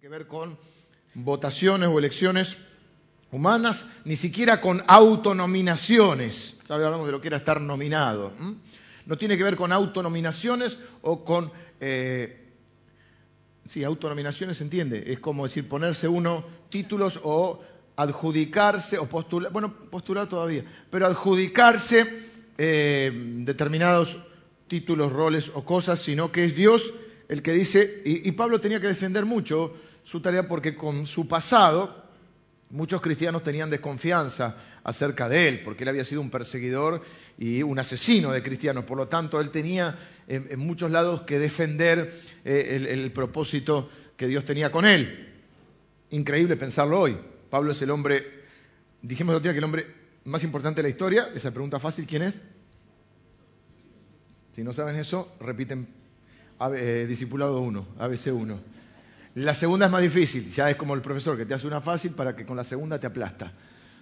que ver con votaciones o elecciones humanas, ni siquiera con autonominaciones. ¿Sabe? Hablamos de lo que era estar nominado. No tiene que ver con autonominaciones o con... Eh, sí, autonominaciones se entiende. Es como decir ponerse uno títulos o adjudicarse o postular, bueno, postular todavía, pero adjudicarse eh, determinados títulos, roles o cosas, sino que es Dios el que dice, y Pablo tenía que defender mucho su tarea porque con su pasado muchos cristianos tenían desconfianza acerca de él, porque él había sido un perseguidor y un asesino de cristianos. Por lo tanto, él tenía en, muchos lados que defender eh, el, propósito que Dios tenía con él. Increíble pensarlo hoy. Pablo es el hombre, dijimos el otro día que el hombre más importante de la historia, esa pregunta fácil, ¿quién es? Si no saben eso, repiten eh, Discipulado 1, ABC 1. La segunda es más difícil, ya es como el profesor que te hace una fácil para que con la segunda te aplasta.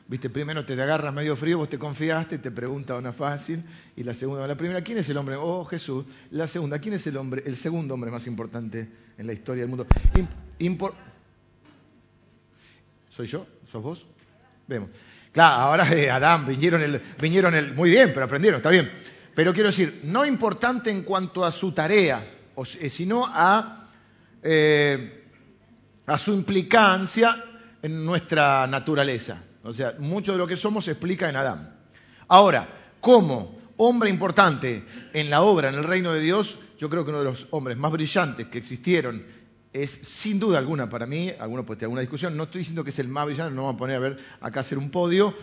Viste, primero te agarra medio frío, vos te confiaste, te pregunta una fácil, y la segunda, la primera, ¿quién es el hombre? Oh, Jesús. La segunda, ¿quién es el hombre, el segundo hombre más importante en la historia del mundo? ¿Soy yo? ¿Sos vos? Vemos. Claro, ahora eh, Adán, vinieron el, vinieron el, muy bien, pero aprendieron, está bien. Pero quiero decir, no importante en cuanto a su tarea, eh, sino a eh, a su implicancia en nuestra naturaleza. O sea, mucho de lo que somos se explica en Adán. Ahora, como hombre importante en la obra, en el reino de Dios, yo creo que uno de los hombres más brillantes que existieron es sin duda alguna para mí, alguno puede tener alguna discusión, no estoy diciendo que es el más brillante, no vamos a poner a ver acá hacer un podio.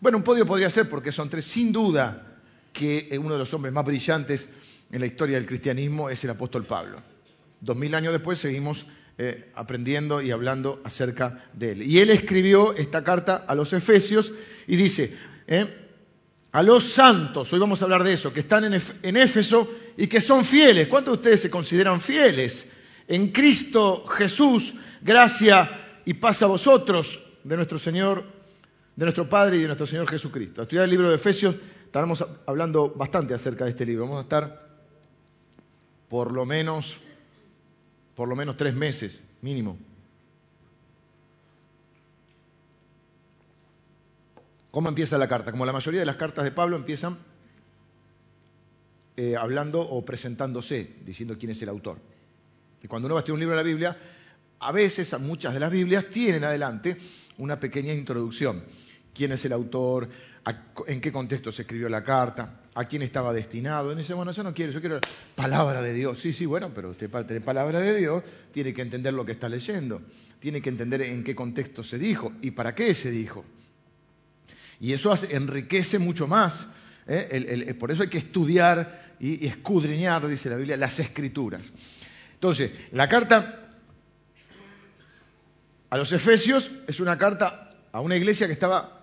Bueno, un podio podría ser porque son tres, sin duda que uno de los hombres más brillantes en la historia del cristianismo es el apóstol Pablo. Dos mil años después seguimos eh, aprendiendo y hablando acerca de él. Y él escribió esta carta a los Efesios y dice, eh, a los santos, hoy vamos a hablar de eso, que están en, en Éfeso y que son fieles. ¿Cuántos de ustedes se consideran fieles? En Cristo Jesús, gracia y paz a vosotros de nuestro Señor, de nuestro Padre y de nuestro Señor Jesucristo. A estudiar el libro de Efesios, estaremos hablando bastante acerca de este libro. Vamos a estar por lo menos por lo menos tres meses mínimo. ¿Cómo empieza la carta? Como la mayoría de las cartas de Pablo empiezan eh, hablando o presentándose, diciendo quién es el autor. Y cuando uno va a estudiar un libro de la Biblia, a veces, muchas de las Biblias tienen adelante una pequeña introducción. ¿Quién es el autor? ¿En qué contexto se escribió la carta? A quién estaba destinado. Y dice, bueno, yo no quiero, yo quiero palabra de Dios. Sí, sí, bueno, pero usted para tener palabra de Dios tiene que entender lo que está leyendo, tiene que entender en qué contexto se dijo y para qué se dijo. Y eso enriquece mucho más. ¿eh? por eso hay que estudiar y, y escudriñar, dice la Biblia, las escrituras. Entonces, la carta a los Efesios es una carta a una iglesia que estaba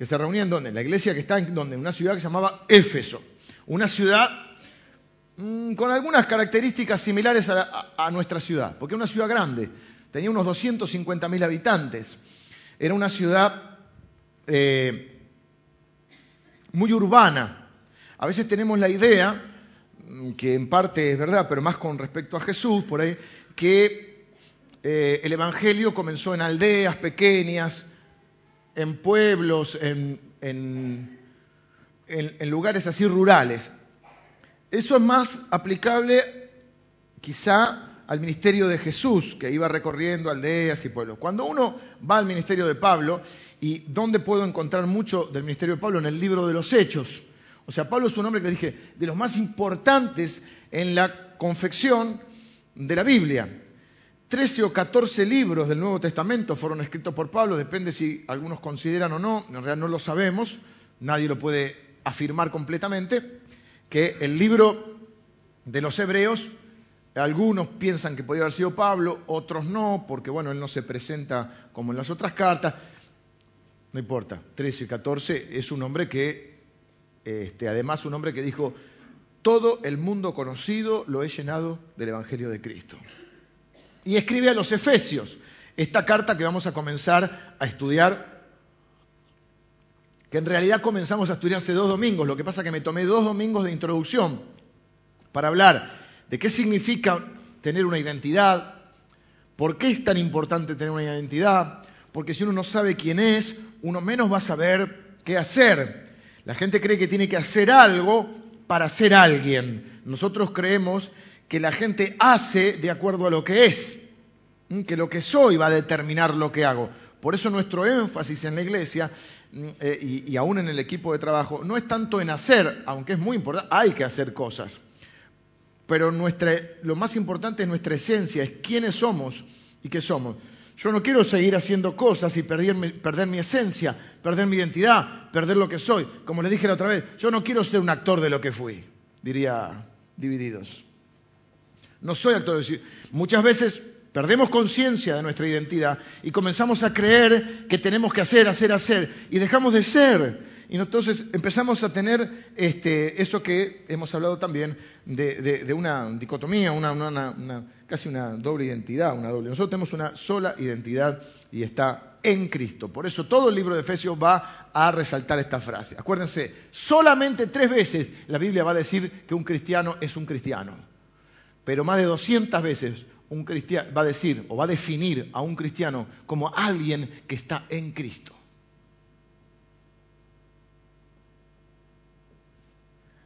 que se reunía en donde? La iglesia que está en donde? Una ciudad que se llamaba Éfeso. Una ciudad mm, con algunas características similares a, nuestra ciudad, porque es una ciudad grande, tenía unos 250.000 habitantes. Era una ciudad eh, muy urbana. A veces tenemos la idea, mm, que en parte es verdad, pero más con respecto a Jesús, por ahí, que eh, el Evangelio comenzó en aldeas pequeñas, en pueblos, en, en, lugares así rurales. Eso es más aplicable quizá al ministerio de Jesús, que iba recorriendo aldeas y pueblos. Cuando uno va al ministerio de Pablo, ¿y dónde puedo encontrar mucho del ministerio de Pablo? En el libro de los Hechos. O sea, Pablo es un hombre que dije, de los más importantes en la confección de la Biblia. 13 o 14 libros del Nuevo Testamento fueron escritos por Pablo, depende si algunos consideran o no, en realidad no lo sabemos, nadie lo puede afirmar completamente, que el libro de los Hebreos, algunos piensan que podría haber sido Pablo, otros no, porque bueno, él no se presenta como en las otras cartas, no importa, 13 y 14 es un hombre que, este, además un hombre que dijo, todo el mundo conocido lo he llenado del Evangelio de Cristo y escribe a los Efesios esta carta que vamos a comenzar a estudiar, que en realidad comenzamos a estudiar hace dos domingos, lo que pasa que me tomé dos domingos de introducción para hablar de qué significa tener una identidad, ¿Por qué es tan importante tener una identidad? Porque si uno no sabe quién es, uno menos va a saber qué hacer. La gente cree que tiene que hacer algo para ser alguien. Nosotros creemos que la gente hace de acuerdo a lo que es, que lo que soy va a determinar lo que hago. Por eso nuestro énfasis en la iglesia eh, y, aún en el equipo de trabajo no es tanto en hacer, aunque es muy importante, hay que hacer cosas. Pero lo más importante es nuestra esencia, es quiénes somos y qué somos. Yo no quiero seguir haciendo cosas y perder mi, perder mi esencia, perder mi identidad, perder lo que soy. Como le dije la otra vez, yo no quiero ser un actor de lo que fui, diría Divididos. No soy actor. Muchas veces perdemos conciencia de nuestra identidad y comenzamos a creer que tenemos que hacer, hacer, hacer y dejamos de ser. Y entonces empezamos a tener este, eso que hemos hablado también de, una dicotomía, casi una doble identidad, una doble. Nosotros tenemos una sola identidad y está en Cristo. Por eso todo el libro de Efesios va a resaltar esta frase. Acuérdense, solamente tres veces la Biblia va a decir que un cristiano es un cristiano. Pero más de 200 veces un cristiano va a decir o va a definir a un cristiano como alguien que está en Cristo.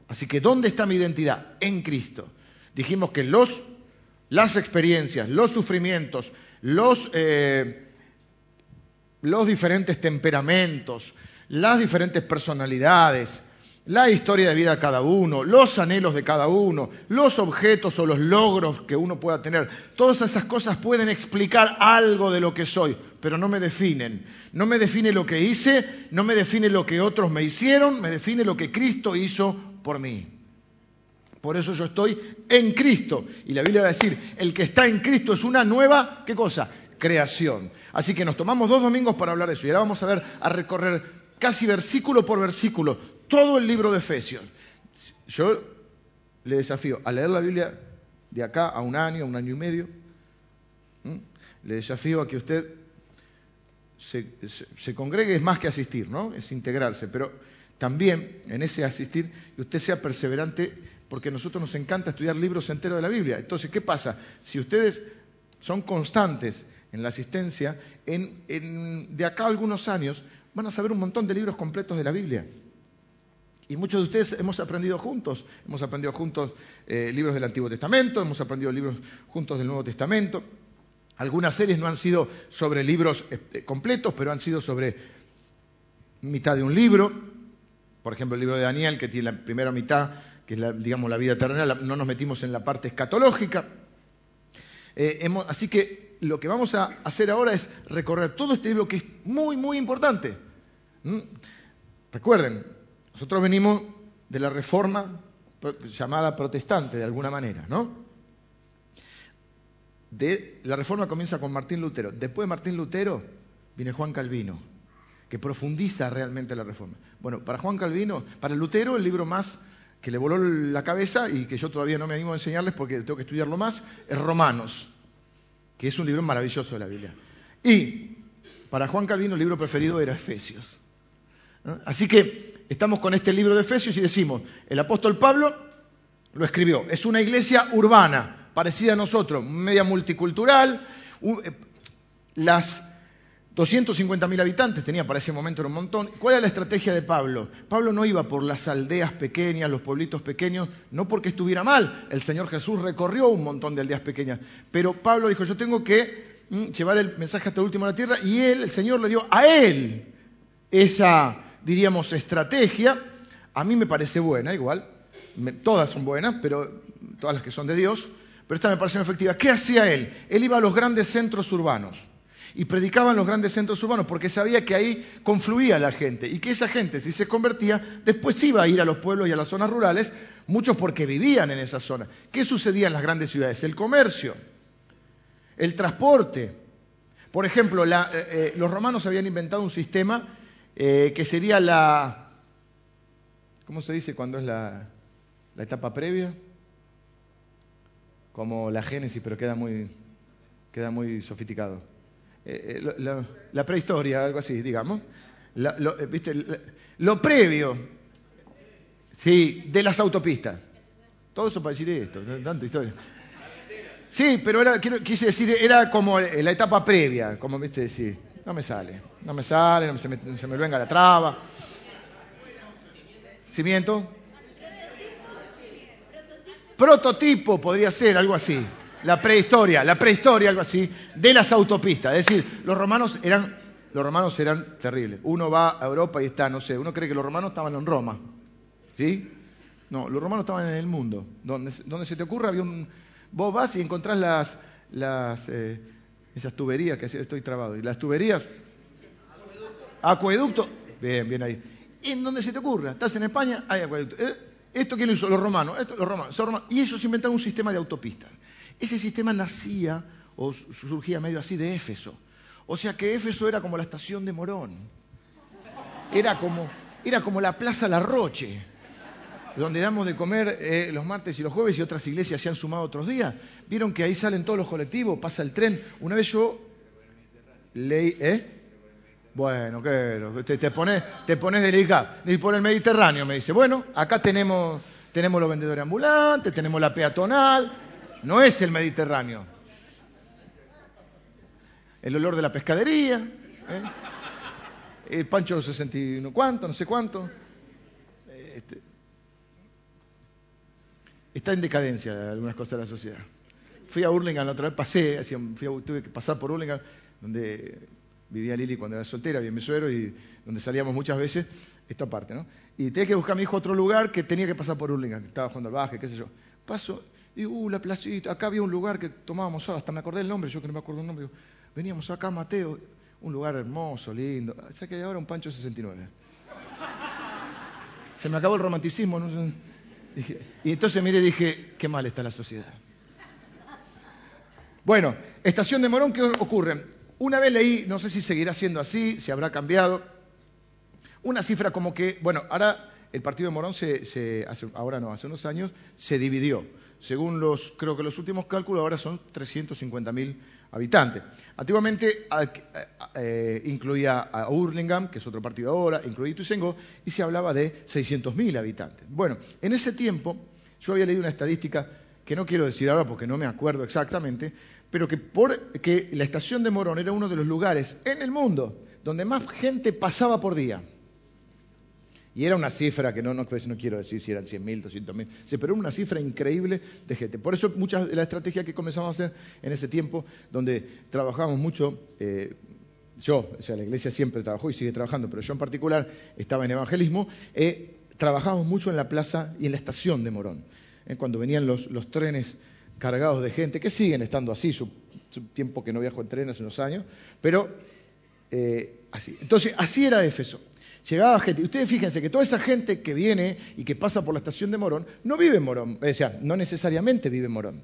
Así que, ¿dónde está mi identidad? En Cristo. Dijimos que los, las experiencias, los sufrimientos, los, eh, los diferentes temperamentos, las diferentes personalidades, la historia de vida de cada uno, los anhelos de cada uno, los objetos o los logros que uno pueda tener. Todas esas cosas pueden explicar algo de lo que soy, pero no me definen. No me define lo que hice, no me define lo que otros me hicieron, me define lo que Cristo hizo por mí. Por eso yo estoy en Cristo. Y la Biblia va a decir, el que está en Cristo es una nueva, ¿qué cosa? Creación. Así que nos tomamos dos domingos para hablar de eso. Y ahora vamos a ver, a recorrer casi versículo por versículo todo el libro de Efesios. Yo le desafío a leer la Biblia de acá a un año, un año y medio. Le desafío a que usted se, congregue, es más que asistir, ¿no? Es integrarse, pero también en ese asistir usted sea perseverante, porque a nosotros nos encanta estudiar libros enteros de la Biblia. Entonces, ¿qué pasa? Si ustedes son constantes en la asistencia, de acá a algunos años van a saber un montón de libros completos de la Biblia. Y muchos de ustedes hemos aprendido juntos, hemos aprendido juntos eh, libros del Antiguo Testamento, hemos aprendido libros juntos del Nuevo Testamento. Algunas series no han sido sobre libros eh, completos, pero han sido sobre mitad de un libro. Por ejemplo, el libro de Daniel, que tiene la primera mitad, que es la, digamos la vida terrenal, no nos metimos en la parte escatológica. Eh, así que lo que vamos a hacer ahora es recorrer todo este libro que es muy, muy importante. ¿Mm? Recuerden, nosotros venimos de la reforma llamada protestante, de alguna manera, ¿no? La reforma comienza con Martín Lutero. Después de Martín Lutero viene Juan Calvino, que profundiza realmente la reforma. Bueno, para Juan Calvino, para Lutero, el libro más que le voló la cabeza y que yo todavía no me animo a enseñarles porque tengo que estudiarlo más, es Romanos, que es un libro maravilloso de la Biblia. Y para Juan Calvino el libro preferido era Efesios. Así que estamos con este libro de Efesios y decimos, el apóstol Pablo lo escribió, es una iglesia urbana, parecida a nosotros, media multicultural, eh, las 250.000 habitantes tenía para ese momento era un montón. ¿Cuál era la estrategia de Pablo? Pablo no iba por las aldeas pequeñas, los pueblitos pequeños, no porque estuviera mal. El Señor Jesús recorrió un montón de aldeas pequeñas. Pero Pablo dijo, yo tengo que mm, llevar el mensaje hasta el último de la tierra y él, el Señor le dio a él esa diríamos, estrategia, a mí me parece buena igual, todas son buenas, pero todas las que son de Dios, pero esta me parece efectiva. ¿Qué hacía él? Él iba a los grandes centros urbanos y predicaba en los grandes centros urbanos porque sabía que ahí confluía la gente y que esa gente, si se convertía, después iba a ir a los pueblos y a las zonas rurales, muchos porque vivían en esa zona. ¿Qué sucedía en las grandes ciudades? El comercio, el transporte. Por ejemplo, eh, eh, los romanos habían inventado un sistema eh, que sería la, ¿cómo se dice cuando es la, etapa previa? Como la génesis, pero queda muy, queda muy sofisticado. Eh, eh, la, prehistoria, algo así, digamos. lo, ¿viste? lo previo, sí, de las autopistas. Todo eso para decir esto, tanta historia. Sí, pero era, quise decir, era como la etapa previa, como viste decir. No me sale, no me sale, no se me, venga la traba. ¿Cimiento? Prototipo podría ser, algo así. La prehistoria, la prehistoria, algo así, de las autopistas. Es decir, los romanos eran, los romanos eran terribles. Uno va a Europa y está, no sé, uno cree que los romanos estaban en Roma. ¿Sí? No, los romanos estaban en el mundo. Donde, donde se te ocurra, había un, vos vas y encontrás las, las eh, esas tuberías, que estoy trabado. Y las tuberías. Acueducto. Bien, bien ahí. En donde se te ocurra. Estás en España, hay acueducto. Eh, ¿Esto quién lo hizo? Los romanos. Los romanos, Y ellos inventaron un sistema de autopistas. Ese sistema nacía o surgía medio así de Éfeso. O sea que Éfeso era como la estación de Morón. Era como, era como la Plaza La Roche, donde damos de comer eh, los martes y los jueves y otras iglesias se han sumado otros días. Vieron que ahí salen todos los colectivos, pasa el tren. Una vez yo leí, ¿eh? Bueno, ¿qué? Te, te, pones, te pones delicado. Y por el Mediterráneo me dice, bueno, acá tenemos, tenemos los vendedores ambulantes, tenemos la peatonal. No es el Mediterráneo. El olor de la pescadería. ¿eh? El Pancho 61 cuánto, no sé cuánto. Este, está en decadencia algunas cosas de la sociedad. Fui a Hurlingham la otra vez, pasé, tuve que pasar por Hurlingham, donde vivía Lili cuando era soltera, bien mi suegro, y donde salíamos muchas veces, esta parte, ¿no? Y tenía que buscar a mi hijo otro lugar que tenía que pasar por Hurlingham, que estaba jugando al baje, qué sé yo. Paso, y uh, la placita, acá había un lugar que tomábamos hasta me acordé el nombre, yo que no me acuerdo el nombre, veníamos acá, Mateo, un lugar hermoso, lindo. O sea que ahora un Pancho 69. Se me acabó el romanticismo. ¿no? Y entonces mire dije, qué mal está la sociedad. Bueno, estación de Morón, ¿qué ocurre? Una vez leí, no sé si seguirá siendo así, si habrá cambiado, una cifra como que, bueno, ahora el partido de Morón se, ahora no, hace unos años, se dividió. Según los, creo que los últimos cálculos ahora son 350.000 habitantes. Antiguamente eh, incluía a Hurlingham, que es otro partido ahora, incluía Ituzaingó, y se hablaba de 600.000 habitantes. Bueno, en ese tiempo yo había leído una estadística que no quiero decir ahora porque no me acuerdo exactamente, pero que, por, que la estación de Morón era uno de los lugares en el mundo donde más gente pasaba por día. Y era una cifra que no, no, pues no quiero decir si eran 100.000, 200.000, sí, pero era una cifra increíble de gente. Por eso muchas de la estrategia que comenzamos a hacer en ese tiempo, donde trabajamos mucho, eh, yo, o sea, la iglesia siempre trabajó y sigue trabajando, pero yo en particular estaba en evangelismo, eh, trabajamos mucho en la plaza y en la estación de Morón. Eh, cuando venían los, trenes cargados de gente, que siguen estando así, su, tiempo que no viajo en tren hace unos años, pero así. Entonces, así era Éfeso llegaba gente. Y ustedes fíjense que toda esa gente que viene y que pasa por la estación de Morón no vive en Morón, o sea, no necesariamente vive en Morón.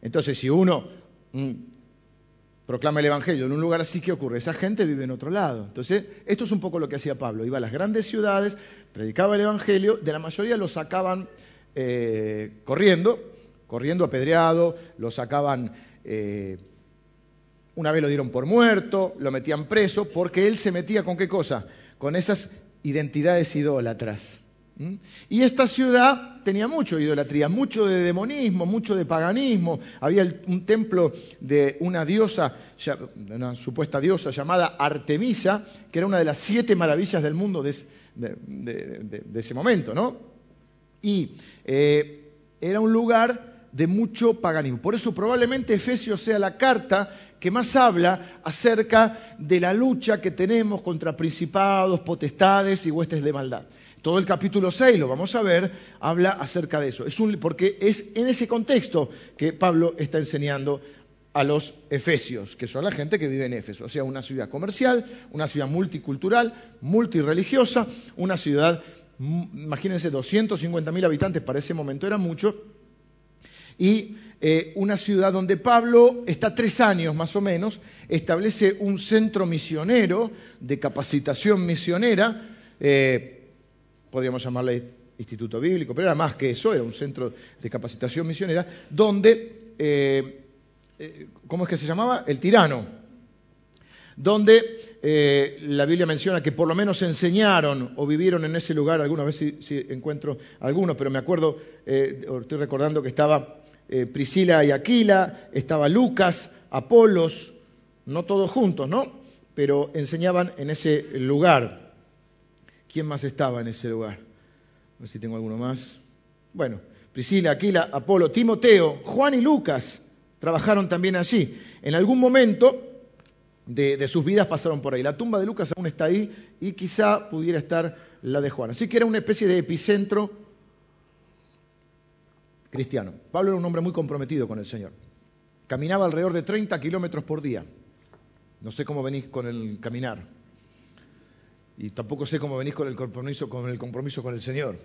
Entonces, si uno mm, proclama el Evangelio en un lugar así, ¿qué ocurre? Esa gente vive en otro lado. Entonces, esto es un poco lo que hacía Pablo. Iba a las grandes ciudades, predicaba el Evangelio, de la mayoría lo sacaban eh, corriendo, corriendo apedreado, lo sacaban... Eh, una vez lo dieron por muerto, lo metían preso, porque él se metía con qué cosa? Con esas identidades idólatras. Y esta ciudad tenía mucho de idolatría, mucho de demonismo, mucho de paganismo. Había un templo de una diosa, una supuesta diosa llamada Artemisa, que era una de las siete maravillas del mundo de, ese momento, ¿no? Y eh, era un lugar de mucho paganismo. Por eso probablemente Efesios sea la carta que más habla acerca de la lucha que tenemos contra principados, potestades y huestes de maldad. Todo el capítulo 6, lo vamos a ver, habla acerca de eso. Es porque es en ese contexto que Pablo está enseñando a los efesios, que son la gente que vive en Éfeso. O sea, una ciudad comercial, una ciudad multicultural, multireligiosa, una ciudad, imagínense, 250.000 habitantes para ese momento era mucho, y eh, una ciudad donde Pablo está tres años más o menos, establece un centro misionero de capacitación misionera, eh, podríamos llamarle instituto bíblico, pero era más que eso, era un centro de capacitación misionera, donde, eh, ¿cómo es que se llamaba? El tirano, donde la Biblia menciona que por lo menos enseñaron o vivieron en ese lugar, alguna vez si, si encuentro alguno, pero me acuerdo, estoy recordando que estaba eh, Priscila y Aquila, estaba Lucas, Apolos, no todos juntos, ¿no? Pero enseñaban en ese lugar. ¿Quién más estaba en ese lugar? A ver si tengo alguno más. Bueno, Priscila, Aquila, Apolo, Timoteo, Juan y Lucas trabajaron también allí. En algún momento de, sus vidas pasaron por ahí. La tumba de Lucas aún está ahí y quizá pudiera estar la de Juan. Así que era una especie de epicentro cristiano. Pablo era un hombre muy comprometido con el Señor. Caminaba alrededor de 30 kilómetros por día. No sé cómo venís con el caminar. Y tampoco sé cómo venís con el compromiso con el, Señor.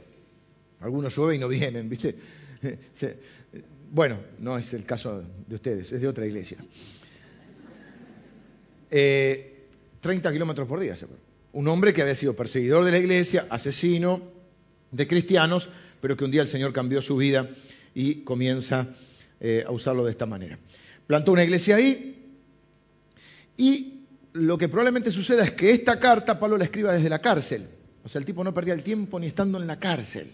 Algunos llueve y no vienen, ¿viste? Bueno, no es el caso de ustedes, es de otra iglesia. 30 eh, kilómetros por día. Un hombre que había sido perseguidor de la iglesia, asesino de cristianos, pero que un día el Señor cambió su vida y comienza eh, a usarlo de esta manera. Plantó una iglesia ahí y lo que probablemente suceda es que esta carta Pablo la escriba desde la cárcel. O sea, el tipo no perdía el tiempo ni estando en la cárcel.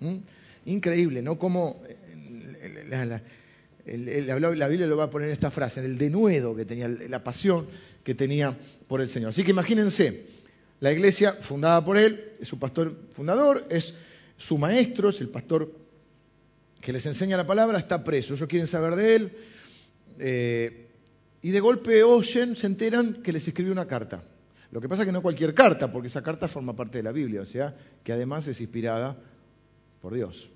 ¿Mm? Increíble, ¿no? Como eh, la, la Biblia lo va a poner en esta frase, en el denuedo que tenía, la pasión que tenía por el Señor. Así que imagínense, la iglesia fundada por él, es su pastor fundador, es su maestro, es el pastor que les enseña la palabra, está preso. Ellos quieren saber de él. Eh, y de golpe oyen, se enteran que les escribió una carta. Lo que pasa es que no cualquier carta, porque esa carta forma parte de la Biblia, o sea, que además es inspirada por Dios.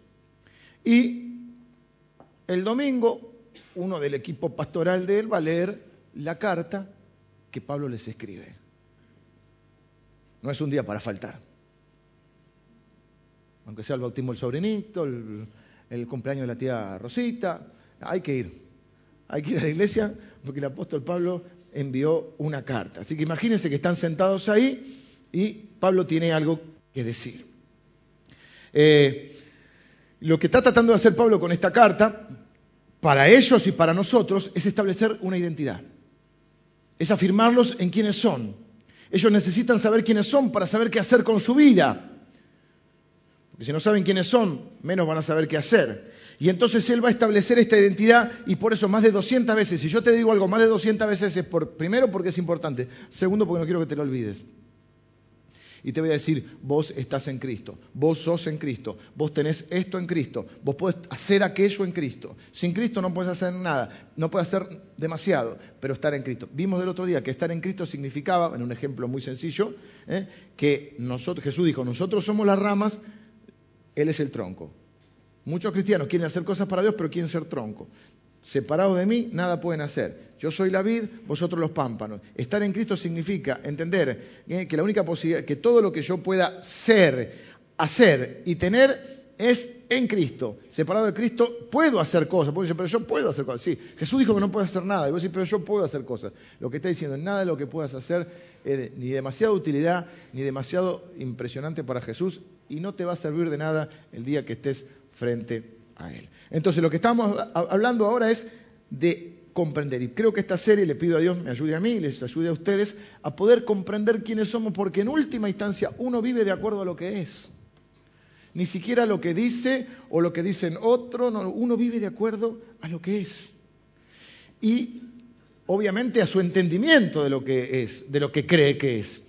Y el domingo, uno del equipo pastoral de él va a leer la carta que Pablo les escribe. No es un día para faltar. Aunque sea el bautismo del sobrinito, el, cumpleaños de la tía Rosita, hay que ir. Hay que ir a la iglesia porque el apóstol Pablo envió una carta. Así que imagínense que están sentados ahí y Pablo tiene algo que decir. Eh, lo que está tratando de hacer Pablo con esta carta, para ellos y para nosotros, es establecer una identidad. Es afirmarlos en quiénes son. Ellos necesitan saber quiénes son para saber qué hacer con su vida. Si no saben quiénes son, menos van a saber qué hacer. Y entonces Él va a establecer esta identidad y por eso más de 200 veces, si yo te digo algo más de 200 veces es por, primero porque es importante, segundo porque no quiero que te lo olvides y te voy a decir, vos estás en Cristo, vos sos en Cristo, vos tenés esto en Cristo, vos podés hacer aquello en Cristo. Sin Cristo no puedes hacer nada, no puedes hacer demasiado, pero estar en Cristo. Vimos del otro día que estar en Cristo significaba, en un ejemplo muy sencillo, ¿eh? que Jesús dijo, nosotros somos las ramas, Él es el tronco. Muchos cristianos quieren hacer cosas para Dios, pero quieren ser tronco. Separado de mí, nada pueden hacer. Yo soy la vid, vosotros los pámpanos. Estar en Cristo significa entender eh, que la única posibilidad, que todo lo que yo pueda ser, hacer y tener es en Cristo. Separado de Cristo, puedo hacer cosas. Puedo decir, pero yo puedo hacer cosas. Sí, Jesús dijo que no puedo hacer nada. Y vos decís, pero yo puedo hacer cosas. Lo que está diciendo, nada de lo que puedas hacer es ni demasiada utilidad, ni demasiado impresionante para Jesús, y no te va a servir de nada el día que estés frente a Él. Entonces, lo que estamos hablando ahora es de comprender. Y creo que esta serie le pido a Dios me ayude a mí les ayude a ustedes a poder comprender quiénes somos, porque en última instancia uno vive de acuerdo a lo que es. Ni siquiera lo que dice o lo que dicen otros, no, uno vive de acuerdo a lo que es. Y obviamente a su entendimiento de lo que es, de lo que cree que es.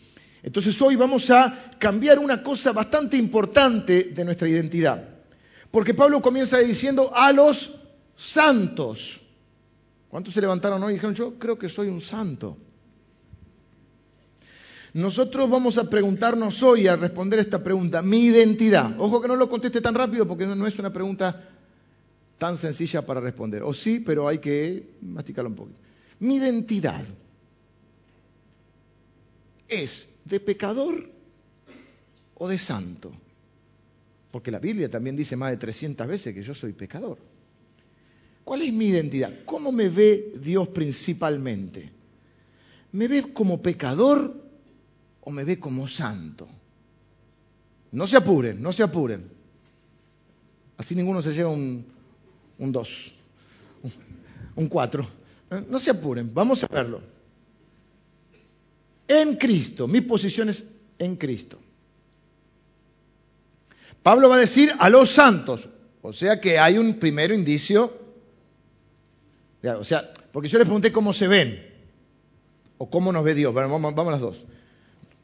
Entonces hoy vamos a cambiar una cosa bastante importante de nuestra identidad. Porque Pablo comienza diciendo a los santos. ¿Cuántos se levantaron hoy y dijeron, yo creo que soy un santo? Nosotros vamos a preguntarnos hoy, a responder esta pregunta, mi identidad. Ojo que no lo conteste tan rápido porque no es una pregunta tan sencilla para responder. O sí, pero hay que masticarlo un poquito. Mi identidad es de pecador o de santo. Porque la Biblia también dice más de 300 veces que yo soy pecador. ¿Cuál es mi identidad? ¿Cómo me ve Dios principalmente? ¿Me ve como pecador o me ve como santo? No se apuren, no se apuren. Así ninguno se lleva un 2, un 4. ¿Eh? No se apuren, vamos a verlo. En Cristo, mi posición es en Cristo. Pablo va a decir a los santos, O sea que hay un primer indicio. O sea, porque yo les pregunté cómo se ven o cómo nos ve Dios. Bueno, vamos, vamos a las dos.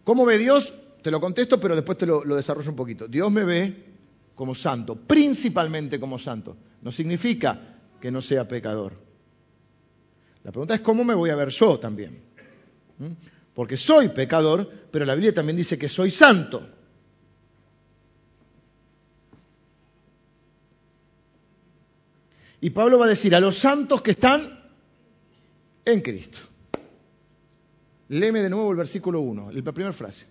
¿Cómo ve Dios? Te lo contesto, pero después te lo, lo desarrollo un poquito. Dios me ve como santo, principalmente como santo. No significa que no sea pecador. La pregunta es cómo me voy a ver yo también. ¿Mm? Porque soy pecador, pero la Biblia también dice que soy santo. Y Pablo va a decir a los santos que están en Cristo. Léeme de nuevo el versículo 1, la primera frase.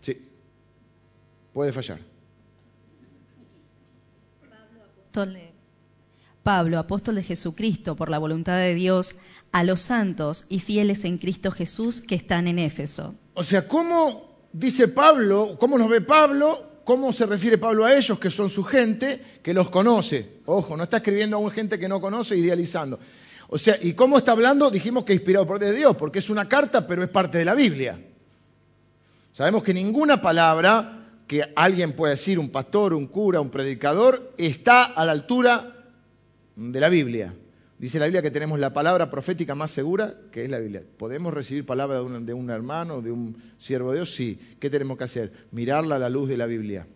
Sí, puede fallar. Pablo, apóstol de Jesucristo, por la voluntad de Dios, a los santos y fieles en Cristo Jesús que están en Éfeso. O sea, ¿cómo dice Pablo, cómo nos ve Pablo ¿Cómo se refiere Pablo a ellos, que son su gente, que los conoce? Ojo, no está escribiendo a una gente que no conoce, idealizando. O sea, ¿y cómo está hablando? Dijimos que inspirado por Dios, porque es una carta, pero es parte de la Biblia. Sabemos que ninguna palabra que alguien pueda decir, un pastor, un cura, un predicador, está a la altura de la Biblia. Dice la Biblia que tenemos la palabra profética más segura, que es la Biblia. ¿Podemos recibir palabra de un, de un hermano, de un siervo de Dios? Sí. ¿Qué tenemos que hacer? Mirarla a la luz de la Biblia.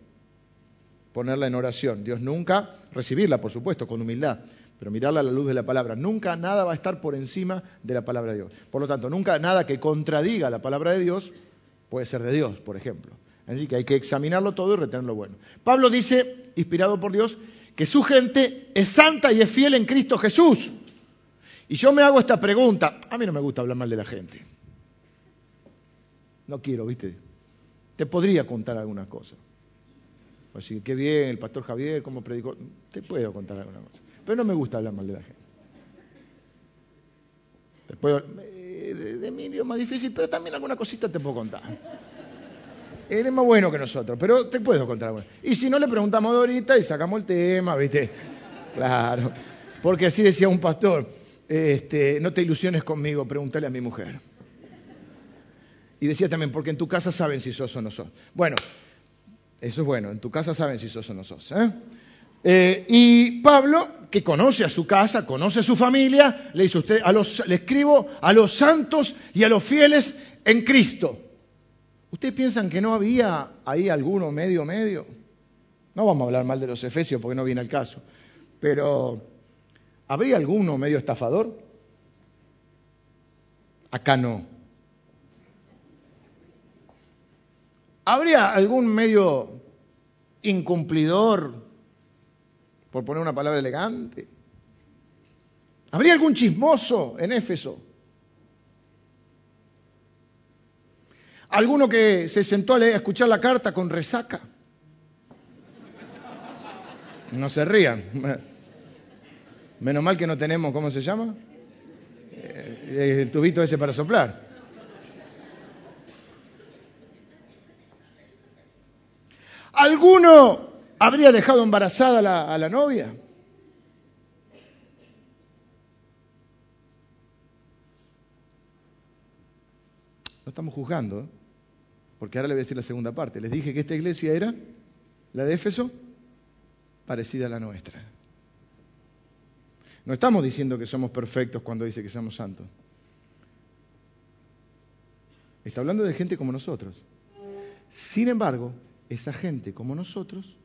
Ponerla en oración. Dios nunca, recibirla, por supuesto, con humildad, pero mirarla a la luz de la palabra. Nunca nada va a estar por encima de la palabra de Dios. Por lo tanto, nunca nada que contradiga la palabra de Dios puede ser de Dios, por ejemplo. Así que hay que examinarlo todo y retenerlo bueno. Pablo dice, inspirado por Dios, que su gente es santa y es fiel en Cristo Jesús. Y yo me hago esta pregunta, a mí no me gusta hablar mal de la gente. No quiero, ¿viste? Te podría contar algunas cosas. Así, qué bien, el pastor Javier, cómo predicó. Te puedo contar algunas cosas. Pero no me gusta hablar mal de la gente. Después, eh, de, Emilio es más difícil, pero también alguna cosita te puedo contar. Él es más bueno que nosotros, pero te puedo contar. Y si no, le preguntamos ahorita y sacamos el tema, ¿viste? Claro. Porque así decía un pastor, este, no te ilusiones conmigo, pregúntale a mi mujer. Y decía también, porque en tu casa saben si sos o no sos. Bueno, eso es bueno, en tu casa saben si sos o no sos. ¿eh? Eh, y Pablo, que conoce a su casa, conoce a su familia, le dice usted, a los, le escribo a los santos y a los fieles en Cristo. ¿Ustedes piensan que no había ahí alguno medio medio? No vamos a hablar mal de los efesios porque no viene al caso. Pero, ¿habría alguno medio estafador? Acá no. ¿Habría algún medio incumplidor, por poner una palabra elegante? ¿Habría algún chismoso en Éfeso? ¿Alguno que se sentó a, escuchar la carta con resaca? No se rían. Menos mal que no tenemos, ¿cómo se llama? Eh, el tubito ese para soplar. ¿Alguno habría dejado embarazada a la novia? No estamos juzgando, ¿eh? porque ahora le voy a decir la segunda parte. Les dije que esta iglesia era, la de Éfeso, parecida a la nuestra. No estamos diciendo que somos perfectos cuando dice que somos santos. Está hablando de gente como nosotros. Sin embargo, esa gente como nosotros,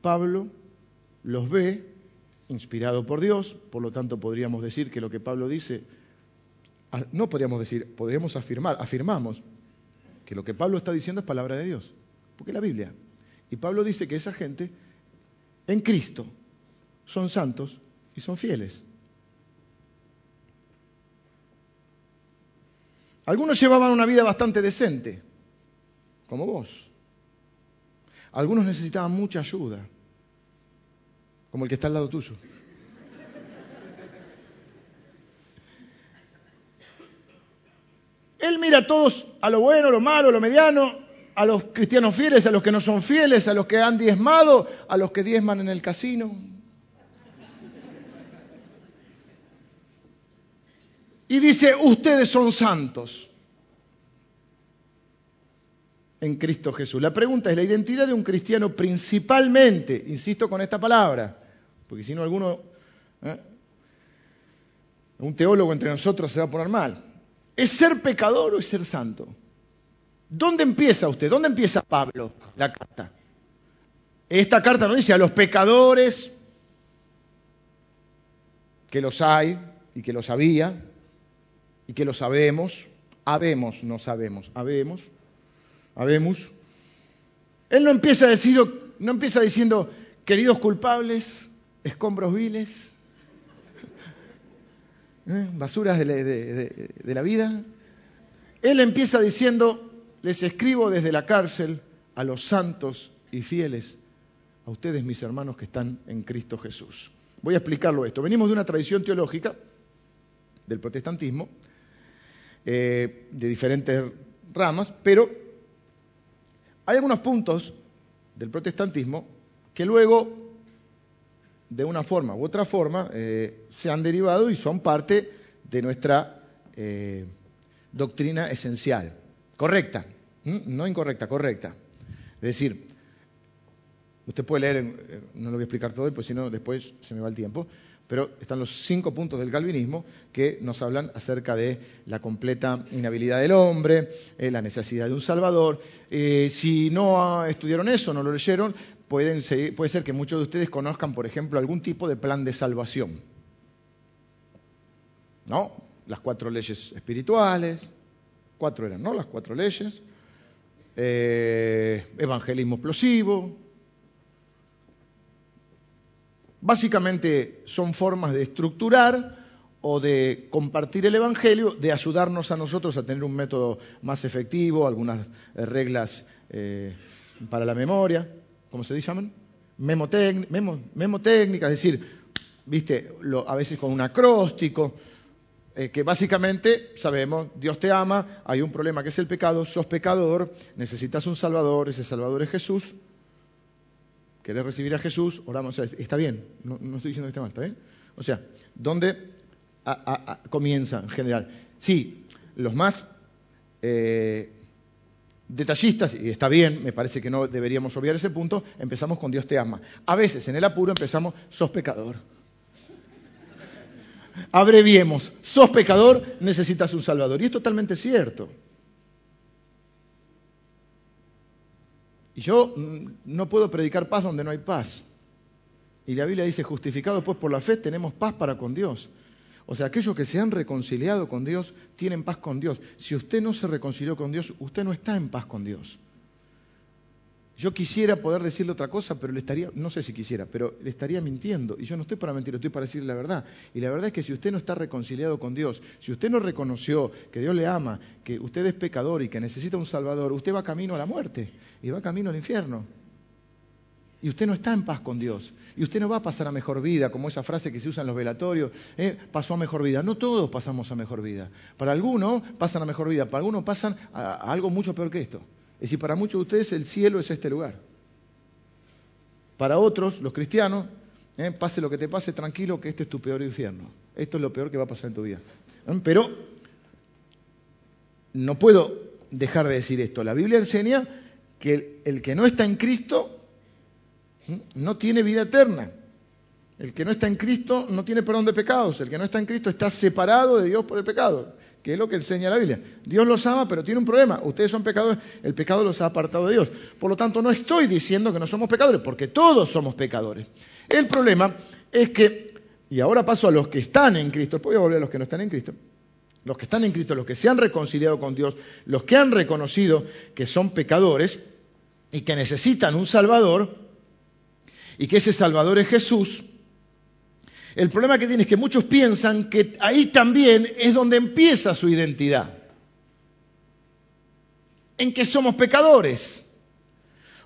Pablo los ve inspirado por Dios, por lo tanto podríamos decir que lo que Pablo dice no podríamos decir, podríamos afirmar, afirmamos que lo que Pablo está diciendo es palabra de Dios, porque es la Biblia. Y Pablo dice que esa gente en Cristo son santos y son fieles. Algunos llevaban una vida bastante decente, como vos. Algunos necesitaban mucha ayuda, como el que está al lado tuyo. Él mira a todos, a lo bueno, a lo malo, a lo mediano, a los cristianos fieles, a los que no son fieles, a los que han diezmado, a los que diezman en el casino. Y dice, ustedes son santos en Cristo Jesús. La pregunta es la identidad de un cristiano principalmente, insisto con esta palabra, porque si no alguno, ¿eh? un teólogo entre nosotros se va a poner mal. ¿Es ser pecador o es ser santo? ¿Dónde empieza usted? ¿Dónde empieza Pablo la carta? Esta carta no dice a los pecadores, que los hay y que los había y que lo sabemos, habemos, no sabemos, habemos, habemos. Él no empieza, no empieza diciendo, queridos culpables, escombros viles, ¿eh? basuras de la vida. Él empieza diciendo, les escribo desde la cárcel a los santos y fieles, a ustedes mis hermanos que están en Cristo Jesús. Voy a explicarlo esto. Venimos de una tradición teológica del protestantismo, eh, de diferentes ramas, pero hay algunos puntos del protestantismo que luego, de una forma u otra forma, eh, se han derivado y son parte de nuestra eh, doctrina esencial. Correcta, no incorrecta, correcta. Es decir, Usted puede leer, eh, no lo voy a explicar todo, pues si no después se me va el tiempo, pero están los cinco puntos del calvinismo que nos hablan acerca de la completa inhabilidad del hombre, eh, la necesidad de un salvador. Eh, si no estudiaron eso, no lo leyeron, puede ser que muchos de ustedes conozcan, por ejemplo, algún tipo de plan de salvación. ¿No? Las cuatro leyes espirituales, cuatro eran, ¿no? Las cuatro leyes. evangelismo explosivo, Básicamente son formas de estructurar o de compartir el Evangelio, de ayudarnos a nosotros a tener un método más efectivo, algunas eh, reglas eh, para la memoria, ¿cómo se llaman? Memotécnica, es decir, viste, a veces con un acróstico, eh, que básicamente sabemos, Dios te ama, hay un problema que es el pecado, sos pecador, necesitas un Salvador, ese Salvador es Jesús, querés recibir a Jesús, oramos, está bien, no, estoy diciendo que esté mal, ¿está bien? O sea, ¿dónde comienza en general? Sí, los más eh, detallistas, y está bien, me parece que no deberíamos obviar ese punto, empezamos con Dios te ama. A veces en el apuro empezamos, sos pecador. Abreviemos, sos pecador, necesitas un Salvador. Y es totalmente cierto. Y yo mm, no puedo predicar paz donde no hay paz. Y la Biblia dice, justificados pues por la fe, tenemos paz para con Dios. O sea, aquellos que se han reconciliado con Dios tienen paz con Dios. Si usted no se reconcilió con Dios, usted no está en paz con Dios. Yo quisiera poder decirle otra cosa, pero le estaría, no sé si quisiera, pero le estaría mintiendo. Y yo no estoy para mentir, estoy para decirle la verdad. Y la verdad es que si usted no está reconciliado con Dios, si usted no reconoció que Dios le ama, que usted es pecador y que necesita un Salvador, usted va camino a la muerte y va camino al infierno. Y usted no está en paz con Dios. Y usted no va a pasar a mejor vida, como esa frase que se usa en los velatorios, ¿eh? pasó a mejor vida. No todos pasamos a mejor vida. Para algunos pasan a mejor vida, para algunos pasan a algo mucho peor que esto. Es decir, para muchos de ustedes el cielo es este lugar. Para otros, los cristianos, ¿eh? pase lo que te pase, tranquilo, que este es tu peor infierno. Esto es lo peor que va a pasar en tu vida. ¿Eh? Pero no puedo dejar de decir esto. La Biblia enseña que el, que no está en Cristo ¿eh? no tiene vida eterna. El que no está en Cristo no tiene perdón de pecados. El que no está en Cristo está separado de Dios por el pecado que es lo que enseña la Biblia. Dios los ama, pero tiene un problema. Ustedes son pecadores, el pecado los ha apartado de Dios. Por lo tanto, no estoy diciendo que no somos pecadores, porque todos somos pecadores. El problema es que, y ahora paso a los que están en Cristo, voy a volver a los que no están en Cristo. Los que están en Cristo, los que se han reconciliado con Dios, los que han reconocido que son pecadores y que necesitan un Salvador, y que ese Salvador es Jesús, el problema que tiene es que muchos piensan que ahí también es donde empieza su identidad. En que somos pecadores.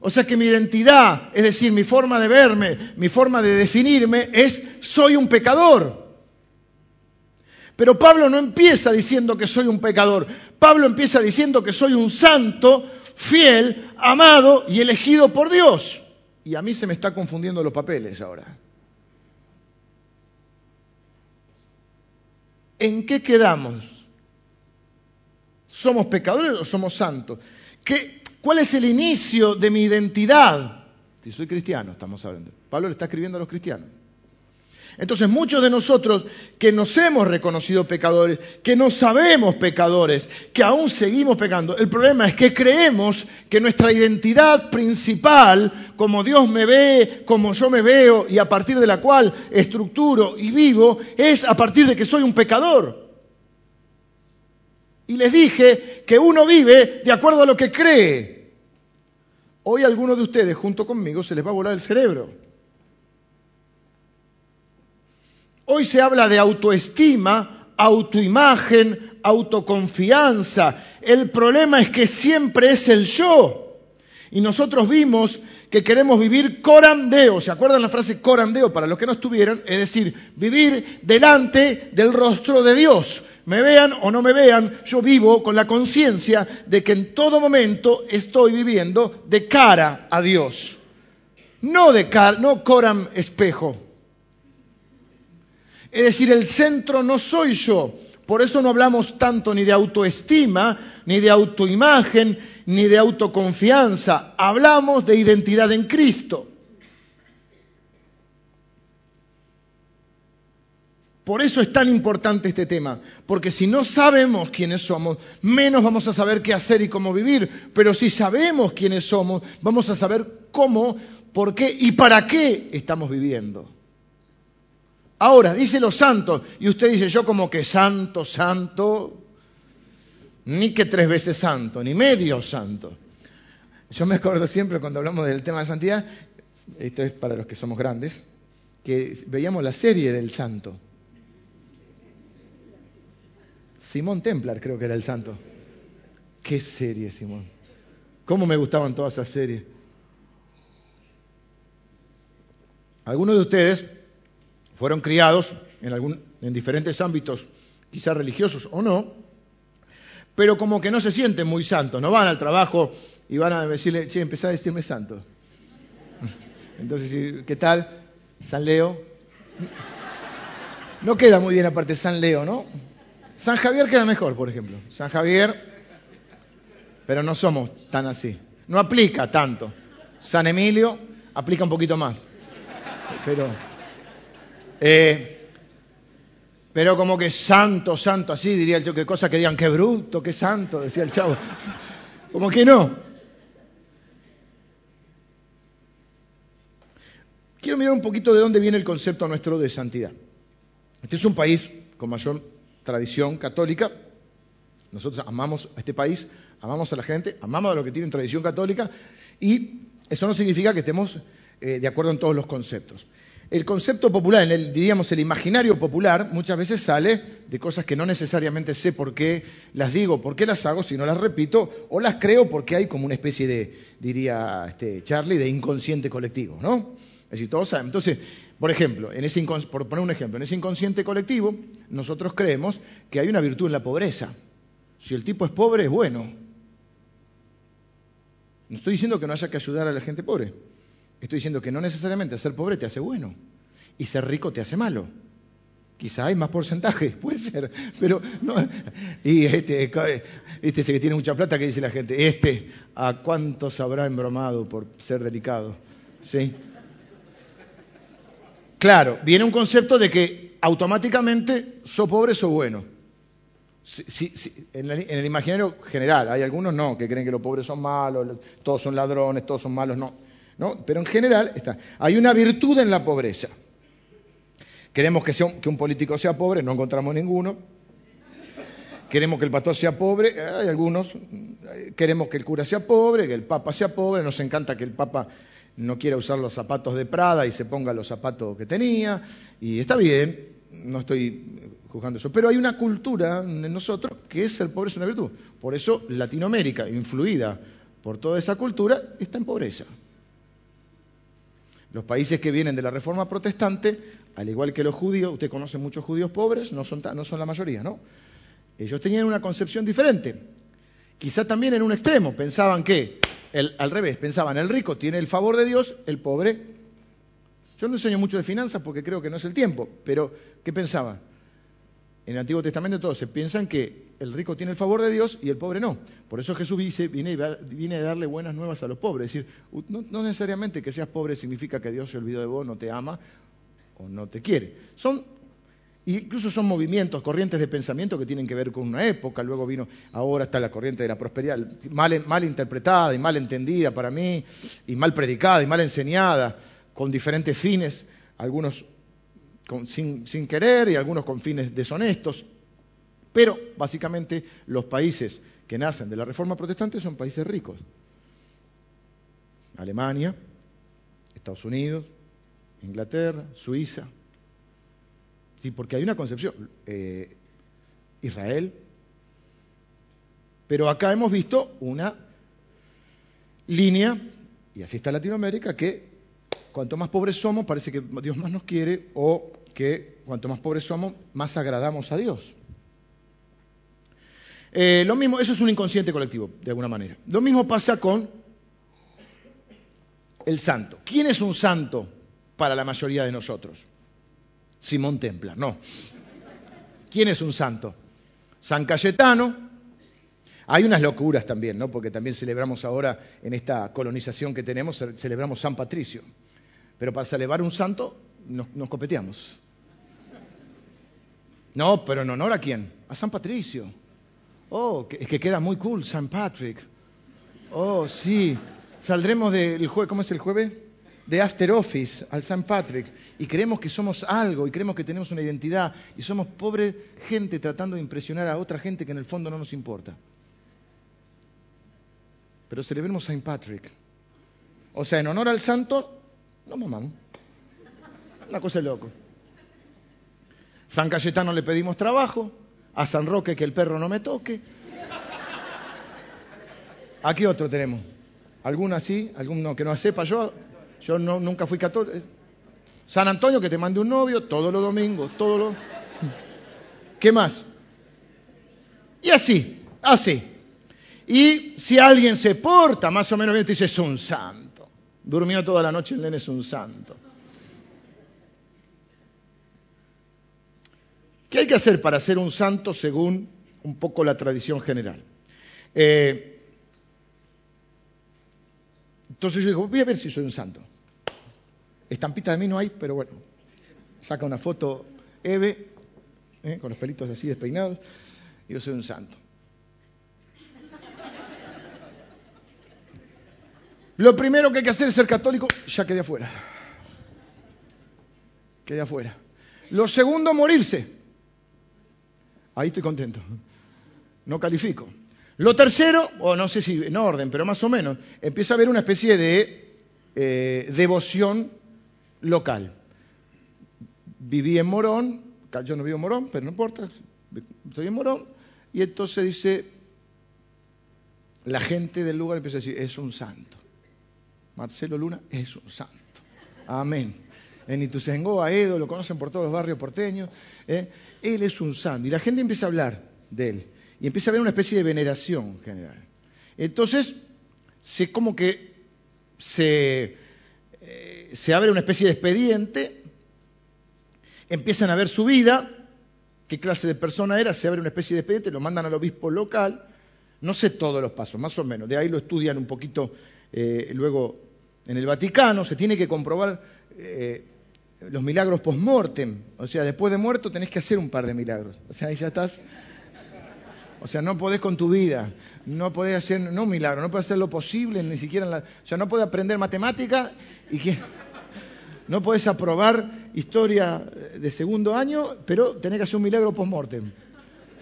O sea que mi identidad, es decir, mi forma de verme, mi forma de definirme es soy un pecador. Pero Pablo no empieza diciendo que soy un pecador. Pablo empieza diciendo que soy un santo, fiel, amado y elegido por Dios. Y a mí se me está confundiendo los papeles ahora. ¿En qué quedamos? ¿Somos pecadores o somos santos? Que ¿Cuál es el inicio de mi identidad? Si soy cristiano, estamos hablando. Pablo le está escribiendo a los cristianos. Entonces muchos de nosotros que nos hemos reconocido pecadores, que no sabemos pecadores, que aún seguimos pecando, el problema es que creemos que nuestra identidad principal, como Dios me ve, como yo me veo y a partir de la cual estructuro y vivo, es a partir de que soy un pecador. Y les dije que uno vive de acuerdo a lo que cree. Hoy a algunos de ustedes junto conmigo se les va a volar el cerebro. Hoy se habla de autoestima, autoimagen, autoconfianza. El problema es que siempre es el yo. Y nosotros vimos que queremos vivir corandeo. ¿Se acuerdan la frase corandeo? Para los que no estuvieron, es decir, vivir delante del rostro de Dios. Me vean o no me vean, yo vivo con la conciencia de que en todo momento estoy viviendo de cara a Dios. No de cara, no coram espejo. Es decir, el centro no soy yo. Por eso no hablamos tanto ni de autoestima, ni de autoimagen, ni de autoconfianza. Hablamos de identidad en Cristo. Por eso es tan importante este tema, porque si no sabemos quiénes somos, menos vamos a saber qué hacer y cómo vivir, pero si sabemos quiénes somos, vamos a saber cómo, por qué y para qué estamos viviendo. Ahora, dice los santos, y usted dice yo como que santo, santo, ni que tres veces santo, ni medio santo. Yo me acuerdo siempre cuando hablamos del tema de santidad, esto es para los que somos grandes, que veíamos la serie del santo. Simón Templar creo que era el santo. ¿Qué serie, Simón? ¿Cómo me gustaban todas esas series? Algunos de ustedes fueron criados en, en diferentes ámbitos, quizás religiosos o no, pero como que no se sienten muy santos, no van al trabajo y van a decirle, che, empezá a decirme santo. Entonces, ¿qué tal? San Leo. No queda muy bien aparte San Leo, ¿no? San Javier queda mejor, por ejemplo. San Javier, pero no somos tan así. No aplica tanto. San Emilio aplica un poquito más. Pero eh, pero como que santo, santo, así diría el chavo, que cosa que digan, qué bruto, qué santo, decía el chavo. Como que no. Quiero mirar un poquito de dónde viene el concepto nuestro de santidad. Este es un país con mayor tradición católica. Nosotros amamos a este país, amamos a la gente, amamos a los que tienen tradición católica y eso no significa que estemos eh, de acuerdo en todos los conceptos el concepto popular, el, diríamos el imaginario popular, muchas veces sale de cosas que no necesariamente sé por qué las digo, por qué las hago, sino las repito o las creo porque hay como una especie de, diría este, Charlie, de inconsciente colectivo, ¿no? Es decir, todos saben. Entonces, por ejemplo, en ese por poner un ejemplo, en ese inconsciente colectivo, nosotros creemos que hay una virtud en la pobreza. Si el tipo es pobre, es bueno. No estoy diciendo que no haya que ayudar a la gente pobre. Estoy diciendo que no necesariamente ser pobre te hace bueno y ser rico te hace malo. Quizá hay más porcentaje, puede ser, pero no. Y este, este ese que tiene mucha plata, que dice la gente, este, ¿a cuántos habrá embromado por ser delicado? ¿Sí? Claro, viene un concepto de que automáticamente sos pobre, sos bueno. en, el imaginario general, hay algunos no, que creen que los pobres son malos, todos son ladrones, todos son malos, no. Pero en general está. Hay una virtud en la pobreza. Queremos que, que un político sea pobre, no encontramos ninguno. Queremos que el pastor sea pobre, hay algunos. Queremos que el cura sea pobre, que el papa sea pobre. Nos encanta que el papa no quiera usar los zapatos de Prada y se ponga los zapatos que tenía. Y está bien, no estoy juzgando eso. Pero hay una cultura en nosotros que es el pobre es una virtud. Por eso Latinoamérica, influida por toda esa cultura, está en pobreza. Los países que vienen de la reforma protestante, al igual que los judíos, usted conoce muchos judíos pobres, no son, la mayoría, ¿no? Ellos tenían una concepción diferente. Quizá también en un extremo, pensaban que, al revés, pensaban el rico tiene el favor de Dios, el pobre. Yo no enseño mucho de finanzas porque creo que no es el tiempo, pero ¿qué pensaban? En el Antiguo Testamento todos se piensan que el rico tiene el favor de Dios y el pobre no. Por eso Jesús dice, viene, viene a darle buenas nuevas a los pobres. Es decir, no, necesariamente que seas pobre significa que Dios se olvidó de vos, no te ama o no te quiere. Son, incluso son movimientos, corrientes de pensamiento que tienen que ver con una época. Luego vino, ahora está la corriente de la prosperidad, mal, mal interpretada y mal entendida para mí, y mal predicada y mal enseñada, con diferentes fines, algunos sin, querer y algunos con fines deshonestos. Pero básicamente los países que nacen de la Reforma Protestante son países ricos. Alemania, Estados Unidos, Inglaterra, Suiza. Sí, porque hay una concepción. Eh, Israel. Pero acá hemos visto una línea, y así está Latinoamérica, que cuanto más pobres somos, parece que Dios más nos quiere, o que cuanto más pobres somos, más agradamos a Dios. Eh, lo mismo, eso es un inconsciente colectivo, de alguna manera. Lo mismo pasa con el santo. ¿Quién es un santo para la mayoría de nosotros? Simón Templar, no. ¿Quién es un santo? San Cayetano. Hay unas locuras también, ¿no? Porque también celebramos ahora, en esta colonización que tenemos, celebramos San Patricio. Pero para celebrar un santo nos, nos copeteamos. No, pero en honor a quién? A San Patricio. Oh, es que queda muy cool, San Patrick. Oh, sí. Saldremos del jueves, ¿cómo es el jueves? De After Office al San Patrick y creemos que somos algo y creemos que tenemos una identidad y somos pobre gente tratando de impresionar a otra gente que en el fondo no nos importa. Pero celebremos San Patrick. O sea, en honor al santo, no mamamos. Una cosa de loco. San Cayetano le pedimos trabajo, a San Roque que el perro no me toque. Aquí otro tenemos. ¿Alguno así? ¿Alguno que no sepa? Yo, yo no, nunca fui católico. San Antonio que te mande un novio todos los domingos, todos los... ¿Qué más? Y así, así. Y si alguien se porta más o menos bien, te dice, es un santo. Durmió toda la noche, el nene es un santo. ¿Qué hay que hacer para ser un santo según un poco la tradición general? Eh, entonces yo digo, voy a ver si soy un santo. Estampita de mí no hay, pero bueno, saca una foto Eve, eh, con los pelitos así despeinados, y yo soy un santo. Lo primero que hay que hacer es ser católico, ya quedé afuera. Quedé afuera. Lo segundo, morirse. Ahí estoy contento. No califico. Lo tercero, o no sé si en orden, pero más o menos, empieza a haber una especie de eh, devoción local. Viví en Morón, yo no vivo en Morón, pero no importa, estoy en Morón, y entonces dice, la gente del lugar empieza a decir, es un santo. Marcelo Luna es un santo. Amén en Ituzaingó, Edo, lo conocen por todos los barrios porteños. ¿eh? Él es un santo. Y la gente empieza a hablar de él. Y empieza a haber una especie de veneración general. Entonces, se, como que se, eh, se abre una especie de expediente, empiezan a ver su vida, qué clase de persona era, se abre una especie de expediente, lo mandan al obispo local, no sé todos los pasos, más o menos, de ahí lo estudian un poquito eh, luego en el Vaticano, se tiene que comprobar eh, los milagros post-mortem. O sea, después de muerto tenés que hacer un par de milagros. O sea, ahí ya estás. O sea, no podés con tu vida, no podés hacer, no un milagro, no podés hacer lo posible, ni siquiera en la. O sea, no podés aprender matemática y que. No podés aprobar historia de segundo año, pero tenés que hacer un milagro post-mortem.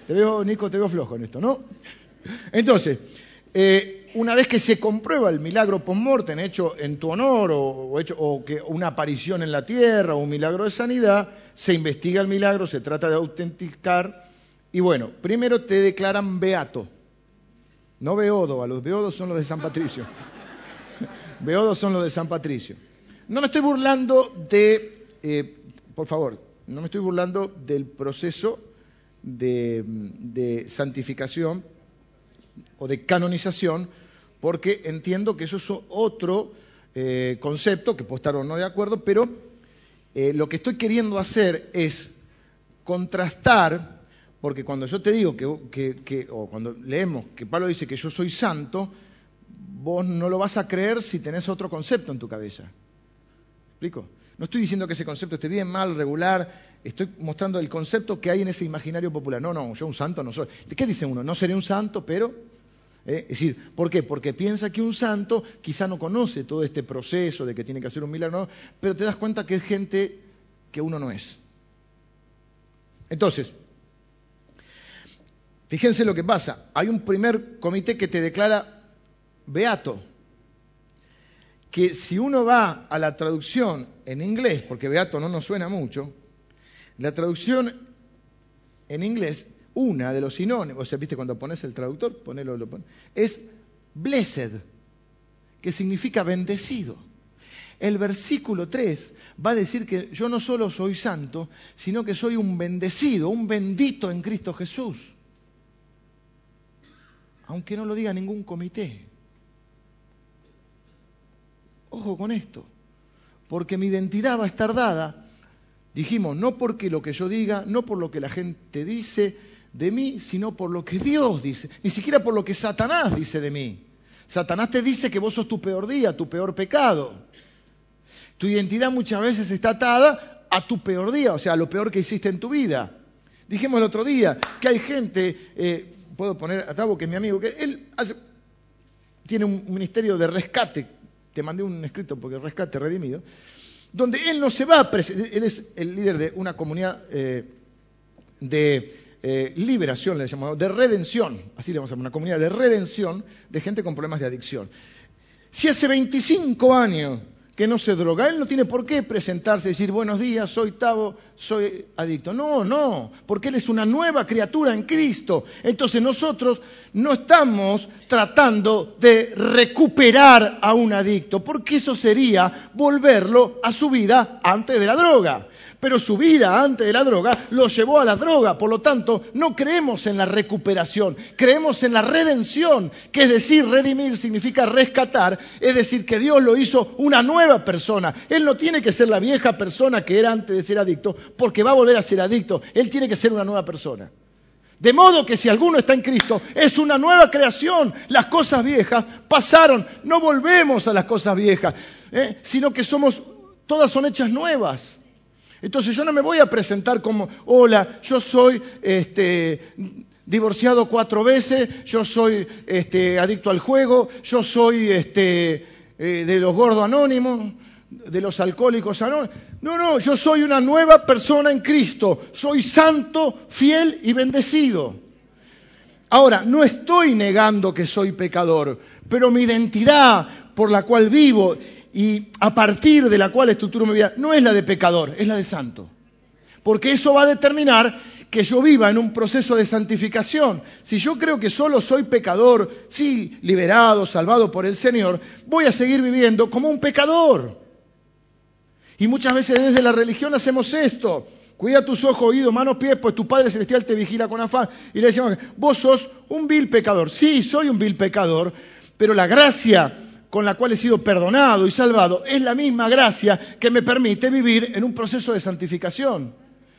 Te veo, Nico, te veo flojo en esto, ¿no? Entonces, eh, una vez que se comprueba el milagro post-mortem hecho en tu honor o, hecho, o que una aparición en la tierra o un milagro de sanidad, se investiga el milagro, se trata de autenticar y bueno, primero te declaran beato, no beodo, a los beodos son los de San Patricio. beodos son los de San Patricio. No me estoy burlando de, eh, por favor, no me estoy burlando del proceso de santificación o de canonización, porque entiendo que eso es otro eh, concepto, que puedo estar o no de acuerdo, pero eh, lo que estoy queriendo hacer es contrastar Porque cuando yo te digo que, que, o cuando leemos que Pablo dice que yo soy santo, vos no lo vas a creer si tenés otro concepto en tu cabeza. ¿Explico? No estoy diciendo que ese concepto esté bien, mal, regular, estoy mostrando el concepto que hay en ese imaginario popular. No, no, yo un santo no soy. ¿Qué dice uno? No seré un santo, pero... ¿eh? Es decir, ¿por qué? Porque piensa que un santo quizá no conoce todo este proceso de que tiene que hacer un milagro, pero te das cuenta que es gente que uno no es. Entonces, fíjense lo que pasa. Hay un primer comité que te declara beato que si uno va a la traducción en inglés, porque beato no nos suena mucho, la traducción en inglés, una de los sinónimos, o sea, viste cuando pones el traductor, ponelo, lo es blessed, que significa bendecido. El versículo 3 va a decir que yo no solo soy santo, sino que soy un bendecido, un bendito en Cristo Jesús. Aunque no lo diga ningún comité. Ojo con esto, porque mi identidad va a estar dada, dijimos, no porque lo que yo diga, no por lo que la gente dice de mí, sino por lo que Dios dice, ni siquiera por lo que Satanás dice de mí. Satanás te dice que vos sos tu peor día, tu peor pecado. Tu identidad muchas veces está atada a tu peor día, o sea, a lo peor que hiciste en tu vida. Dijimos el otro día que hay gente, eh, puedo poner a Tabo, que es mi amigo, que él tiene un ministerio de rescate te mandé un escrito porque rescate redimido, donde él no se va a presentar, él es el líder de una comunidad eh, de eh, liberación, le llamamos, de redención, así le vamos a llamar, una comunidad de redención de gente con problemas de adicción. Si hace 25 años que no se droga. Él no tiene por qué presentarse y decir, buenos días, soy Tavo, soy adicto. No, no, porque Él es una nueva criatura en Cristo. Entonces nosotros no estamos tratando de recuperar a un adicto, porque eso sería volverlo a su vida antes de la droga pero su vida antes de la droga lo llevó a la droga. Por lo tanto, no creemos en la recuperación, creemos en la redención, que es decir, redimir significa rescatar, es decir, que Dios lo hizo una nueva persona. Él no tiene que ser la vieja persona que era antes de ser adicto, porque va a volver a ser adicto. Él tiene que ser una nueva persona. De modo que si alguno está en Cristo, es una nueva creación. Las cosas viejas pasaron, no volvemos a las cosas viejas, ¿eh? sino que somos, todas son hechas nuevas. Entonces yo no me voy a presentar como, hola, yo soy este, divorciado cuatro veces, yo soy este, adicto al juego, yo soy este, eh, de los gordos anónimos, de los alcohólicos anónimos. No, no, yo soy una nueva persona en Cristo, soy santo, fiel y bendecido. Ahora, no estoy negando que soy pecador, pero mi identidad por la cual vivo y a partir de la cual estructuro mi vida, no es la de pecador, es la de santo. Porque eso va a determinar que yo viva en un proceso de santificación. Si yo creo que solo soy pecador, sí, liberado, salvado por el Señor, voy a seguir viviendo como un pecador. Y muchas veces desde la religión hacemos esto. Cuida tus ojos, oídos, manos, pies, pues tu Padre Celestial te vigila con afán. Y le decimos, vos sos un vil pecador. Sí, soy un vil pecador, pero la gracia con la cual he sido perdonado y salvado es la misma gracia que me permite vivir en un proceso de santificación.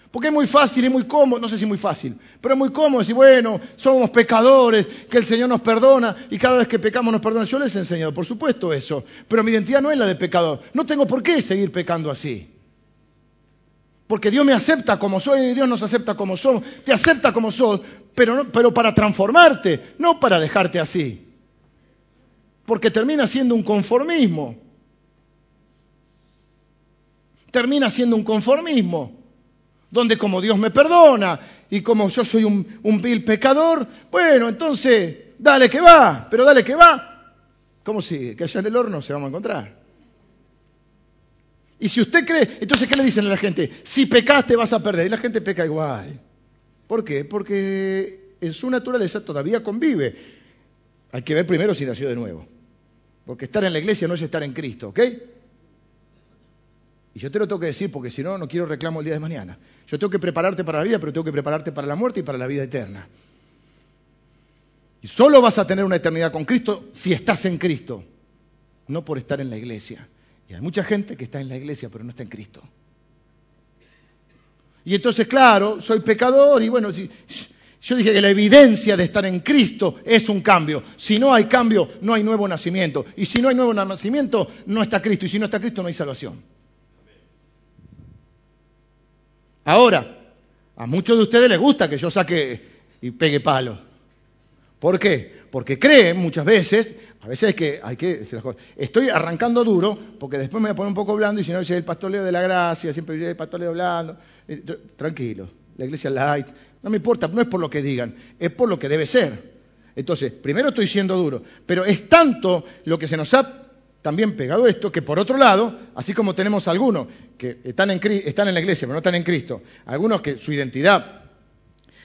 Porque es muy fácil y muy cómodo, no sé si muy fácil, pero es muy cómodo decir, bueno, somos pecadores, que el Señor nos perdona y cada vez que pecamos nos perdona. Yo les he enseñado, por supuesto, eso, pero mi identidad no es la de pecador. No tengo por qué seguir pecando así. Porque Dios me acepta como soy y Dios nos acepta como somos. Te acepta como sos, pero, pero para transformarte, no para dejarte así porque termina siendo un conformismo. Termina siendo un conformismo, donde como Dios me perdona y como yo soy un, vil pecador, bueno, entonces, dale que va, pero dale que va. ¿Cómo sigue? Que allá en el horno se vamos a encontrar. Y si usted cree, entonces, ¿qué le dicen a la gente? Si pecaste vas a perder. Y la gente peca igual. ¿Por qué? Porque en su naturaleza todavía convive. Hay que ver primero si nació de nuevo. Porque estar en la iglesia no es estar en Cristo, ¿ok? Y yo te lo tengo que decir porque si no, no quiero reclamo el día de mañana. Yo tengo que prepararte para la vida, pero tengo que prepararte para la muerte y para la vida eterna. Y solo vas a tener una eternidad con Cristo si estás en Cristo, no por estar en la iglesia. Y hay mucha gente que está en la iglesia, pero no está en Cristo. Y entonces, claro, soy pecador y bueno, si, yo dije que la evidencia de estar en Cristo es un cambio. Si no hay cambio, no hay nuevo nacimiento. Y si no hay nuevo nacimiento, no está Cristo. Y si no está Cristo, no hay salvación. Ahora, a muchos de ustedes les gusta que yo saque y pegue palo. ¿Por qué? Porque creen muchas veces, a veces que, hay que. Estoy arrancando duro porque después me voy a poner un poco blando y si no, yo el pastoreo de la gracia, siempre yo el pastoreo blando. Eh, tranquilo, la iglesia light, no me importa, no es por lo que digan, es por lo que debe ser. Entonces, primero estoy siendo duro, pero es tanto lo que se nos ha también pegado esto que por otro lado, así como tenemos algunos que están en, están en la iglesia pero no están en Cristo, algunos que su identidad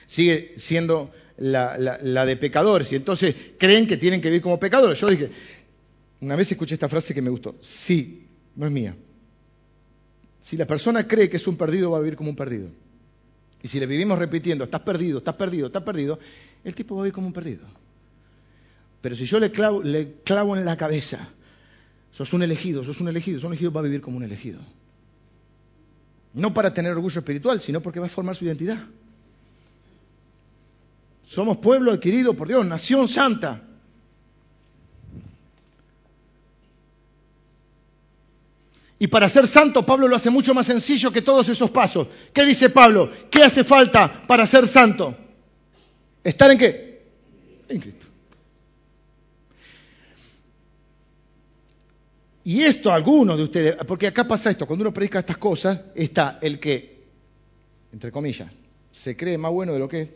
sigue siendo la, la, de pecadores y entonces creen que tienen que vivir como pecadores. Yo dije, una vez escuché esta frase que me gustó, sí, no es mía. Si la persona cree que es un perdido, va a vivir como un perdido. Y si le vivimos repitiendo, estás perdido, estás perdido, estás perdido, el tipo va a vivir como un perdido. Pero si yo le clavo, en la cabeza, sos un elegido, sos un elegido, sos un elegido, va a vivir como un elegido. No para tener orgullo espiritual, sino porque va a formar su identidad. Somos pueblo adquirido por Dios, nación santa. Y para ser santo, Pablo lo hace mucho más sencillo que todos esos pasos. ¿Qué dice Pablo? ¿Qué hace falta para ser santo? ¿Estar en qué? En Cristo. Y esto algunos de ustedes, porque acá pasa esto, cuando uno predica estas cosas, está el que, entre comillas, se cree más bueno de lo que es,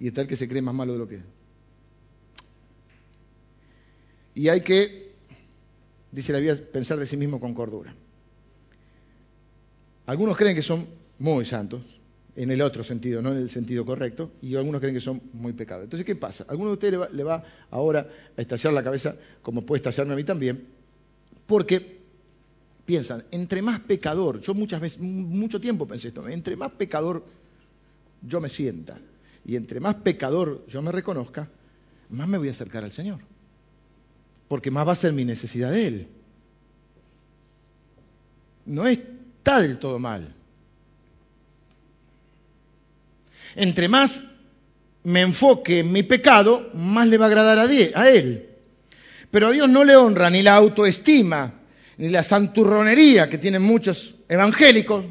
y está el que se cree más malo de lo que es. Y hay que dice la Biblia, pensar de sí mismo con cordura. Algunos creen que son muy santos, en el otro sentido, no en el sentido correcto, y algunos creen que son muy pecados. Entonces, ¿qué pasa? Algunos de ustedes le va, ahora a estallar la cabeza, como puede estallarme a mí también, porque piensan, entre más pecador, yo muchas veces, mucho tiempo pensé esto, entre más pecador yo me sienta, y entre más pecador yo me reconozca, más me voy a acercar al Señor porque más va a ser mi necesidad de Él. No está del todo mal. Entre más me enfoque en mi pecado, más le va a agradar a Él. Pero a Dios no le honra ni la autoestima, ni la santurronería que tienen muchos evangélicos,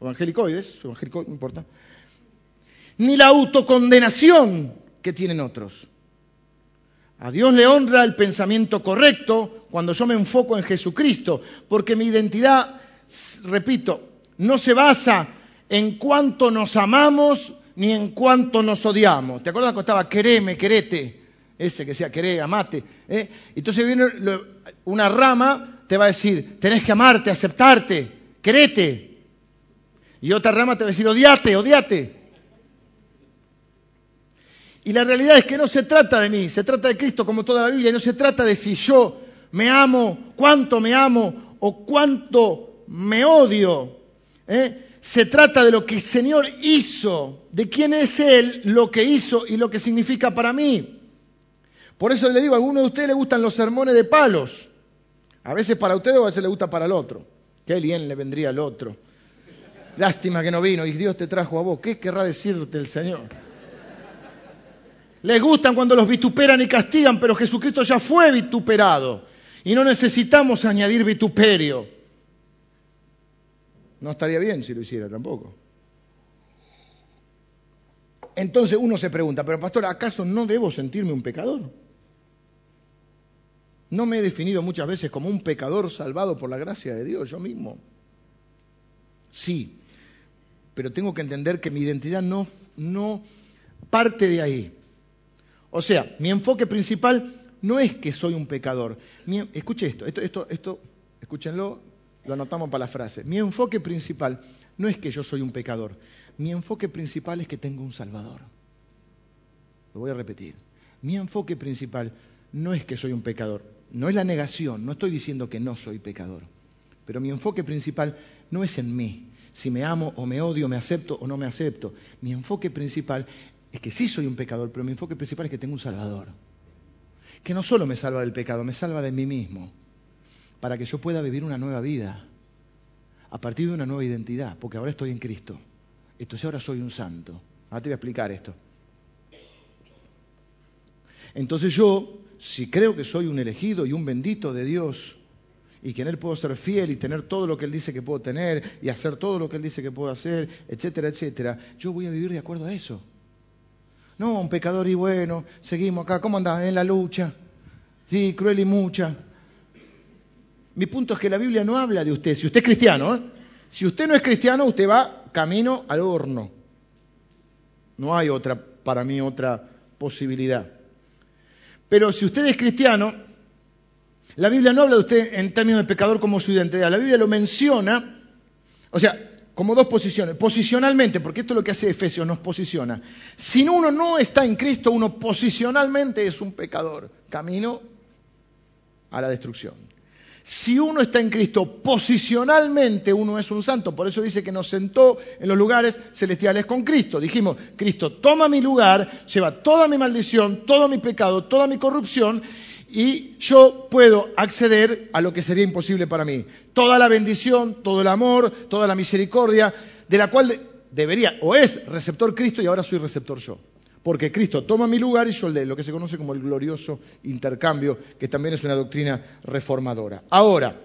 evangelicoides, evangélicos, no importa, ni la autocondenación que tienen otros. A Dios le honra el pensamiento correcto cuando yo me enfoco en Jesucristo, porque mi identidad, repito, no se basa en cuánto nos amamos ni en cuánto nos odiamos. ¿Te acuerdas cuando estaba quereme, querete? Ese que decía queré, amate. ¿eh? Entonces viene una rama, te va a decir, tenés que amarte, aceptarte, querete. Y otra rama te va a decir, odiate, odiate. Y la realidad es que no se trata de mí, se trata de Cristo como toda la Biblia, y no se trata de si yo me amo, cuánto me amo o cuánto me odio. ¿eh? Se trata de lo que el Señor hizo, de quién es Él, lo que hizo y lo que significa para mí. Por eso le digo, a algunos de ustedes les gustan los sermones de palos. A veces para ustedes o a veces le gusta para el otro. Qué bien le vendría al otro. Lástima que no vino y Dios te trajo a vos. ¿Qué querrá decirte el Señor? Les gustan cuando los vituperan y castigan, pero Jesucristo ya fue vituperado. Y no necesitamos añadir vituperio. No estaría bien si lo hiciera tampoco. Entonces uno se pregunta, pero pastor, ¿acaso no debo sentirme un pecador? ¿No me he definido muchas veces como un pecador salvado por la gracia de Dios yo mismo? Sí, pero tengo que entender que mi identidad no, no parte de ahí. O sea, mi enfoque principal no es que soy un pecador. escuche esto, esto, esto, esto, escúchenlo, lo anotamos para la frase. Mi enfoque principal no es que yo soy un pecador. Mi enfoque principal es que tengo un Salvador. Lo voy a repetir. Mi enfoque principal no es que soy un pecador. No es la negación, no estoy diciendo que no soy pecador. Pero mi enfoque principal no es en mí. Si me amo o me odio, me acepto o no me acepto. Mi enfoque principal es que sí soy un pecador, pero mi enfoque principal es que tengo un Salvador. Que no solo me salva del pecado, me salva de mí mismo, para que yo pueda vivir una nueva vida. A partir de una nueva identidad, porque ahora estoy en Cristo. Entonces ahora soy un santo. Ahora te voy a explicar esto. Entonces yo, si creo que soy un elegido y un bendito de Dios, y que en Él puedo ser fiel y tener todo lo que Él dice que puedo tener y hacer todo lo que Él dice que puedo hacer, etcétera, etcétera, yo voy a vivir de acuerdo a eso. No, un pecador y bueno, seguimos acá, ¿cómo andás? En la lucha. Sí, cruel y mucha. Mi punto es que la Biblia no habla de usted. Si usted es cristiano, ¿eh? si usted no es cristiano, usted va camino al horno. No hay otra, para mí, otra posibilidad. Pero si usted es cristiano, la Biblia no habla de usted en términos de pecador como su identidad. La Biblia lo menciona, o sea, como dos posiciones. Posicionalmente, porque esto es lo que hace Efesios, nos posiciona. Si uno no está en Cristo, uno posicionalmente es un pecador, camino a la destrucción. Si uno está en Cristo, posicionalmente uno es un santo. Por eso dice que nos sentó en los lugares celestiales con Cristo. Dijimos, Cristo toma mi lugar, lleva toda mi maldición, todo mi pecado, toda mi corrupción y yo puedo acceder a lo que sería imposible para mí. Toda la bendición, todo el amor, toda la misericordia, de la cual debería o es receptor Cristo y ahora soy receptor yo. Porque Cristo toma mi lugar y yo el de lo que se conoce como el glorioso intercambio, que también es una doctrina reformadora. Ahora,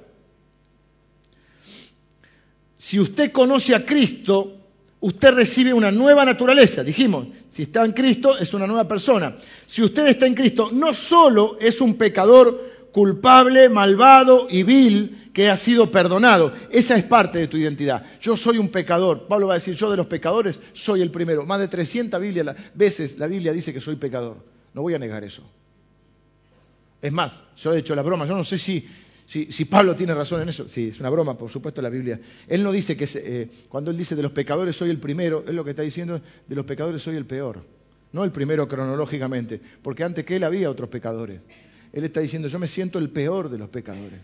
si usted conoce a Cristo, usted recibe una nueva naturaleza. Dijimos, si está en Cristo es una nueva persona. Si usted está en Cristo, no solo es un pecador culpable, malvado y vil que ha sido perdonado. Esa es parte de tu identidad. Yo soy un pecador. Pablo va a decir, yo de los pecadores soy el primero. Más de 300 veces la Biblia dice que soy pecador. No voy a negar eso. Es más, yo he hecho la broma. Yo no sé si si, Pablo tiene razón en eso, sí, es una broma, por supuesto, la Biblia. Él no dice que eh, cuando él dice de los pecadores soy el primero, él lo que está diciendo de los pecadores soy el peor. No el primero cronológicamente, porque antes que él había otros pecadores. Él está diciendo yo me siento el peor de los pecadores.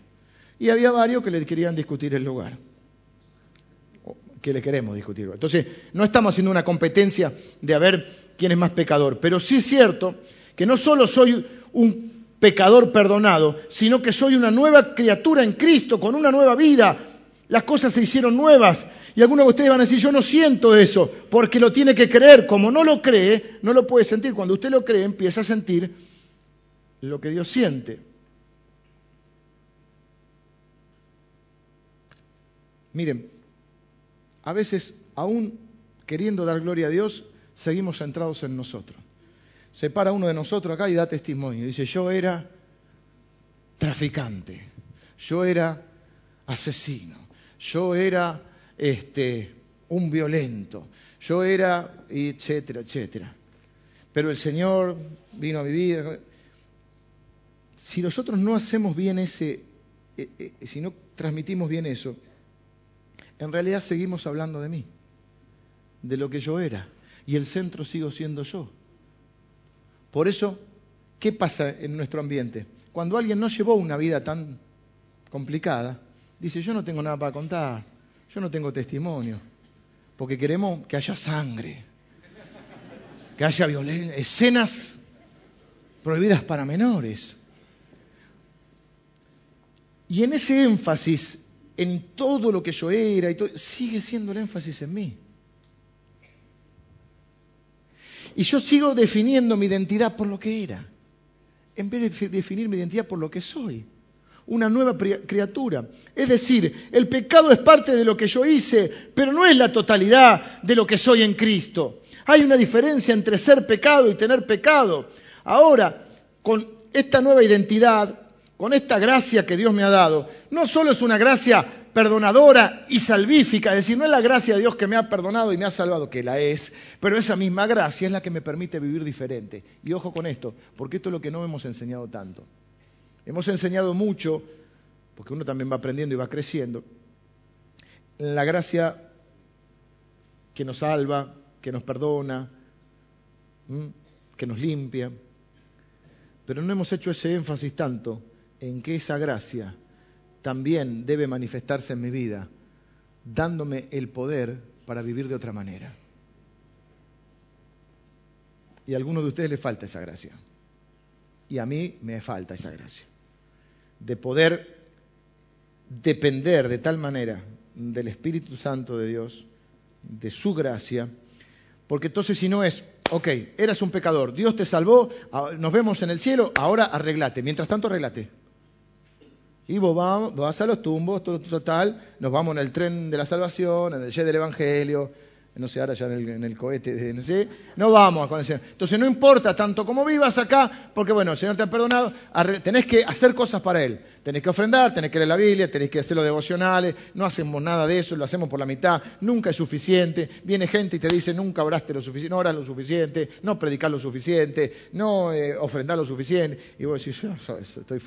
Y había varios que le querían discutir el lugar. Que le queremos discutir. Entonces, no estamos haciendo una competencia de a ver quién es más pecador, pero sí es cierto que no solo soy un pecador perdonado, sino que soy una nueva criatura en Cristo, con una nueva vida. Las cosas se hicieron nuevas. Y algunos de ustedes van a decir, yo no siento eso, porque lo tiene que creer. Como no lo cree, no lo puede sentir. Cuando usted lo cree, empieza a sentir lo que Dios siente. Miren, a veces, aún queriendo dar gloria a Dios, seguimos centrados en nosotros se para uno de nosotros acá y da testimonio. Dice, yo era traficante, yo era asesino, yo era este, un violento, yo era, etcétera, etcétera. Pero el Señor vino a mi vida. Si nosotros no hacemos bien ese, eh, eh, si no transmitimos bien eso, en realidad seguimos hablando de mí, de lo que yo era. Y el centro sigo siendo yo. Por eso, ¿qué pasa en nuestro ambiente? Cuando alguien no llevó una vida tan complicada, dice, yo no tengo nada para contar, yo no tengo testimonio, porque queremos que haya sangre, que haya violencia, escenas prohibidas para menores. Y en ese énfasis, en todo lo que yo era, y sigue siendo el énfasis en mí. Y yo sigo definiendo mi identidad por lo que era, en vez de definir mi identidad por lo que soy. Una nueva criatura. Es decir, el pecado es parte de lo que yo hice, pero no es la totalidad de lo que soy en Cristo. Hay una diferencia entre ser pecado y tener pecado. Ahora, con esta nueva identidad, con esta gracia que Dios me ha dado, no solo es una gracia perdonadora y salvífica, es decir, no es la gracia de Dios que me ha perdonado y me ha salvado, que la es, pero esa misma gracia es la que me permite vivir diferente. Y ojo con esto, porque esto es lo que no hemos enseñado tanto. Hemos enseñado mucho, porque uno también va aprendiendo y va creciendo, en la gracia que nos salva, que nos perdona, que nos limpia, pero no hemos hecho ese énfasis tanto en que esa gracia también debe manifestarse en mi vida, dándome el poder para vivir de otra manera. Y a algunos de ustedes les falta esa gracia. Y a mí me falta esa gracia. De poder depender de tal manera del Espíritu Santo de Dios, de su gracia, porque entonces si no es, ok, eras un pecador, Dios te salvó, nos vemos en el cielo, ahora arreglate, mientras tanto arreglate. Y vos vas, a los tumbos, total, nos vamos en el tren de la salvación, en el jet del Evangelio, no sé, ahora ya en el, cohete, no sé, no vamos con el Señor. Entonces no importa tanto como vivas acá, porque bueno, el Señor te ha perdonado, tenés que hacer cosas para Él. Tenés que ofrendar, tenés que leer la Biblia, tenés que hacer los devocionales, no hacemos nada de eso, lo hacemos por la mitad, nunca es suficiente. Viene gente y te dice, nunca oraste lo suficiente, no oras lo suficiente, no predicas lo suficiente, no eh, lo suficiente. Y vos decís, estoy,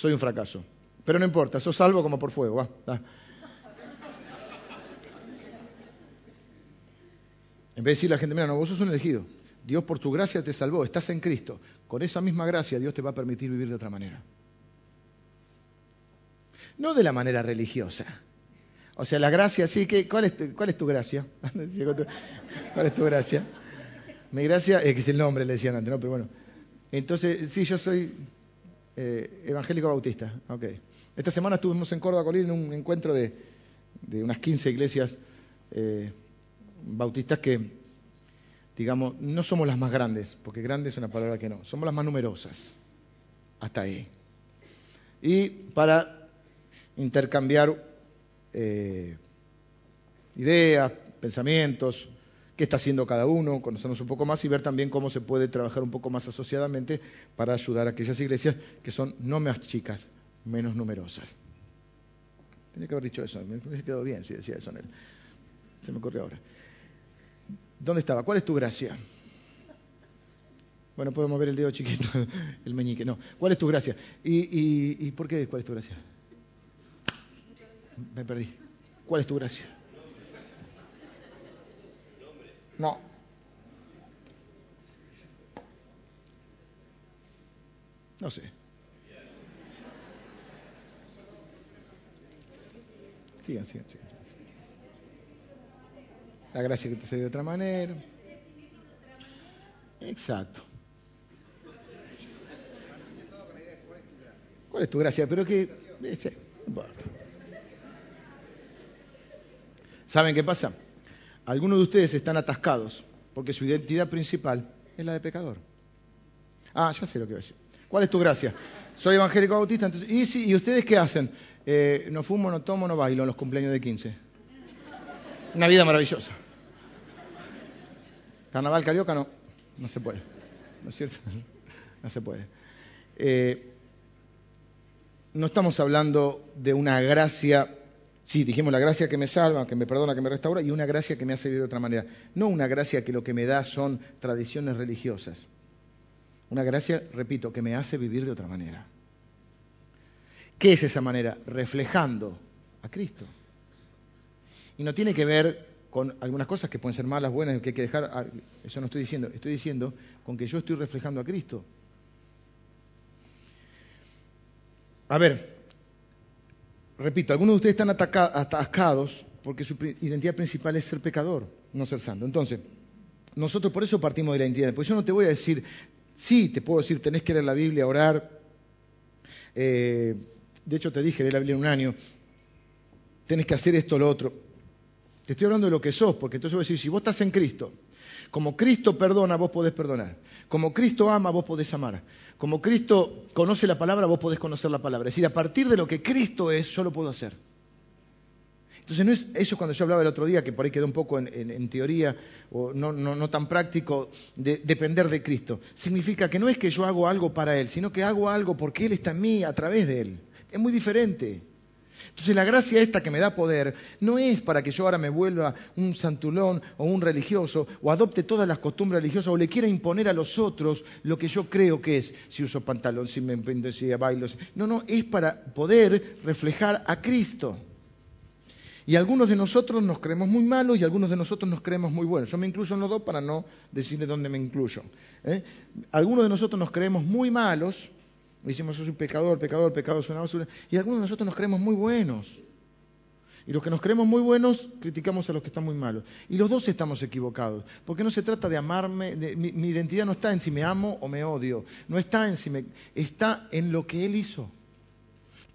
soy un fracaso. Pero no importa, sos salvo como por fuego. Va, En vez de decirle a la gente, mira, no, vos sos un elegido. Dios por tu gracia te salvó, estás en Cristo. Con esa misma gracia Dios te va a permitir vivir de otra manera. No de la manera religiosa. O sea, la gracia, sí, que, ¿cuál, es tu, ¿cuál es tu gracia? ¿Cuál es tu gracia? Mi gracia, es que es el nombre, le decían antes, ¿no? Pero bueno. Entonces, sí, yo soy eh, evangélico bautista. Ok. Esta semana estuvimos en Córdoba, Colín, en un encuentro de, unas 15 iglesias eh, bautistas que, digamos, no somos las más grandes, porque grande es una palabra que no, somos las más numerosas. Hasta ahí. Y para intercambiar eh, ideas, pensamientos, qué está haciendo cada uno, conocernos un poco más y ver también cómo se puede trabajar un poco más asociadamente para ayudar a aquellas iglesias que son no más chicas, menos numerosas. Tenía que haber dicho eso, me quedó bien si decía eso en él. Se me ocurrió ahora. ¿Dónde estaba? ¿Cuál es tu gracia? Bueno, podemos ver el dedo chiquito, el meñique. No. ¿Cuál es tu gracia? ¿Y, y por qué? ¿Cuál es tu gracia? Me perdí. ¿Cuál es tu gracia? No. No sé. Sigan, sigan, sigan. La gracia que te salió de otra manera. Exacto. ¿Cuál es tu gracia? Pero que... ¿Saben qué pasa? Algunos de ustedes están atascados porque su identidad principal es la de pecador. Ah, ya sé lo que voy a decir. ¿Cuál es tu gracia? Soy evangélico bautista. Entonces, ¿y, ¿Y ustedes qué hacen? Eh, no fumo, no tomo, no bailo en los cumpleaños de 15. Una vida maravillosa. Carnaval carioca no, no se puede. ¿No es cierto? No se puede. Eh, no estamos hablando de una gracia, sí, dijimos la gracia que me salva, que me perdona, que me restaura, y una gracia que me hace vivir de otra manera. No una gracia que lo que me da son tradiciones religiosas. Una gracia, repito, que me hace vivir de otra manera. ¿Qué es esa manera? Reflejando a Cristo. Y no tiene que ver con algunas cosas que pueden ser malas, buenas, que hay que dejar, ah, eso no estoy diciendo, estoy diciendo con que yo estoy reflejando a Cristo. A ver, repito, algunos de ustedes están atascados porque su identidad principal es ser pecador, no ser santo. Entonces, nosotros por eso partimos de la identidad. Pues yo no te voy a decir, sí, te puedo decir, tenés que leer la Biblia, orar. Eh, de hecho, te dije, leer la Biblia en un año. Tenés que hacer esto lo otro. Te estoy hablando de lo que sos, porque entonces voy a decir, si vos estás en Cristo, como Cristo perdona, vos podés perdonar. Como Cristo ama, vos podés amar. Como Cristo conoce la palabra, vos podés conocer la palabra. Es decir, a partir de lo que Cristo es, yo lo puedo hacer. Entonces, no es eso cuando yo hablaba el otro día, que por ahí quedó un poco en, teoría o no, tan práctico, de depender de Cristo. Significa que no es que yo hago algo para Él, sino que hago algo porque Él está en mí a través de Él. Es muy diferente. Entonces la gracia esta que me da poder no es para que yo ahora me vuelva un santulón o un religioso o adopte todas las costumbres religiosas o le quiera imponer a los otros lo que yo creo que es, si uso pantalón, si me emprendo, si bailo. No, no, es para poder reflejar a Cristo. Y algunos de nosotros nos creemos muy malos y algunos de nosotros nos creemos muy buenos. Yo me incluyo en los dos para no decirle dónde me incluyo. ¿eh? Algunos de nosotros nos creemos muy malos Decimos, soy un pecador, pecador, pecador, es una basura. Y algunos de nosotros nos creemos muy buenos. Y los que nos creemos muy buenos, criticamos a los que están muy malos. Y los dos estamos equivocados. Porque no se trata de amarme, mi, identidad no está en si me amo o me odio. No está en si me. está en lo que Él hizo.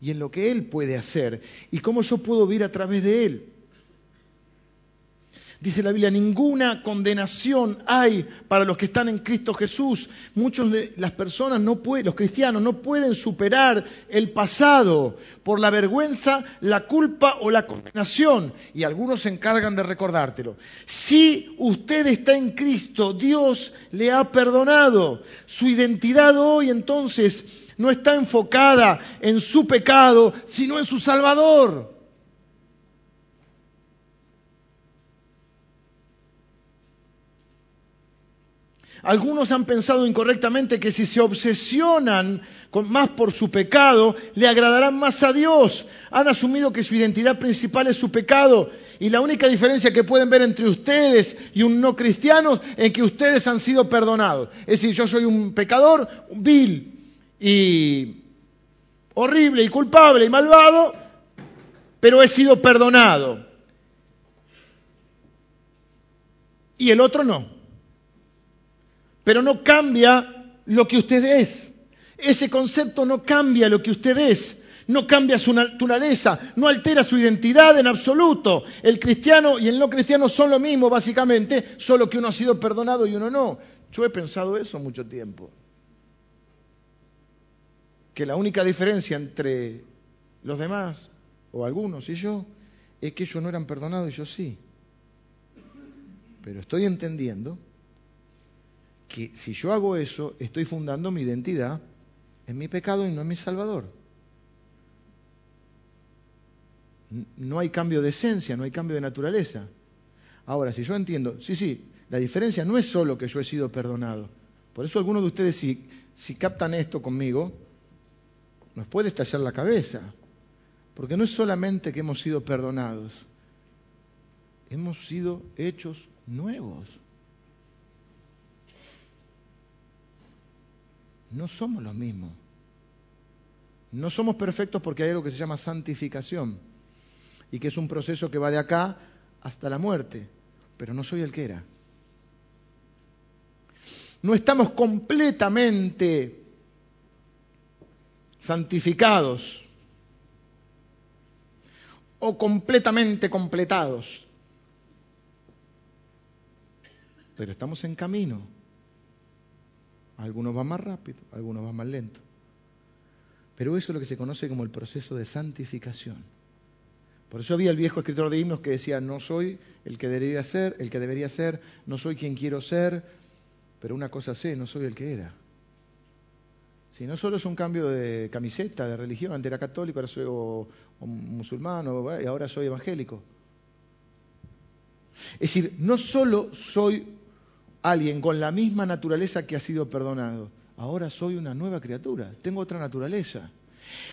y en lo que Él puede hacer y cómo yo puedo vivir a través de Él. Dice la Biblia, ninguna condenación hay para los que están en Cristo Jesús. Muchos de las personas, no pueden, los cristianos, no pueden superar el pasado por la vergüenza, la culpa o la condenación. Y algunos se encargan de recordártelo. Si usted está en Cristo, Dios le ha perdonado. Su identidad hoy entonces no está enfocada en su pecado, sino en su Salvador. Algunos han pensado incorrectamente que si se obsesionan más por su pecado, le agradarán más a Dios. Han asumido que su identidad principal es su pecado. Y la única diferencia que pueden ver entre ustedes y un no cristiano es que ustedes han sido perdonados. Es decir, yo soy un pecador, vil y horrible y culpable y malvado, pero he sido perdonado. Y el otro no pero no cambia lo que usted es. Ese concepto no cambia lo que usted es, no cambia su naturaleza, no altera su identidad en absoluto. El cristiano y el no cristiano son lo mismo, básicamente, solo que uno ha sido perdonado y uno no. Yo he pensado eso mucho tiempo. Que la única diferencia entre los demás, o algunos y yo, es que ellos no eran perdonados y yo sí. Pero estoy entendiendo que si yo hago eso, estoy fundando mi identidad en mi pecado y no en mi Salvador. No hay cambio de esencia, no hay cambio de naturaleza. Ahora, si yo entiendo, sí, sí, la diferencia no es solo que yo he sido perdonado. Por eso algunos de ustedes, si, si captan esto conmigo, nos puede estallar la cabeza. Porque no es solamente que hemos sido perdonados, hemos sido hechos nuevos. No somos los mismos. No somos perfectos porque hay algo que se llama santificación y que es un proceso que va de acá hasta la muerte, pero no soy el que era. No estamos completamente santificados o completamente completados, pero estamos en camino algunos van más rápido, algunos van más lento. Pero eso es lo que se conoce como el proceso de santificación. Por eso había el viejo escritor de himnos que decía, no soy el que debería ser, el que debería ser, no soy quien quiero ser, pero una cosa sé, no soy el que era. Si no solo es un cambio de camiseta, de religión, antes era católico, ahora soy musulmán, y ahora soy evangélico. Es decir, no solo soy alguien con la misma naturaleza que ha sido perdonado. Ahora soy una nueva criatura, tengo otra naturaleza.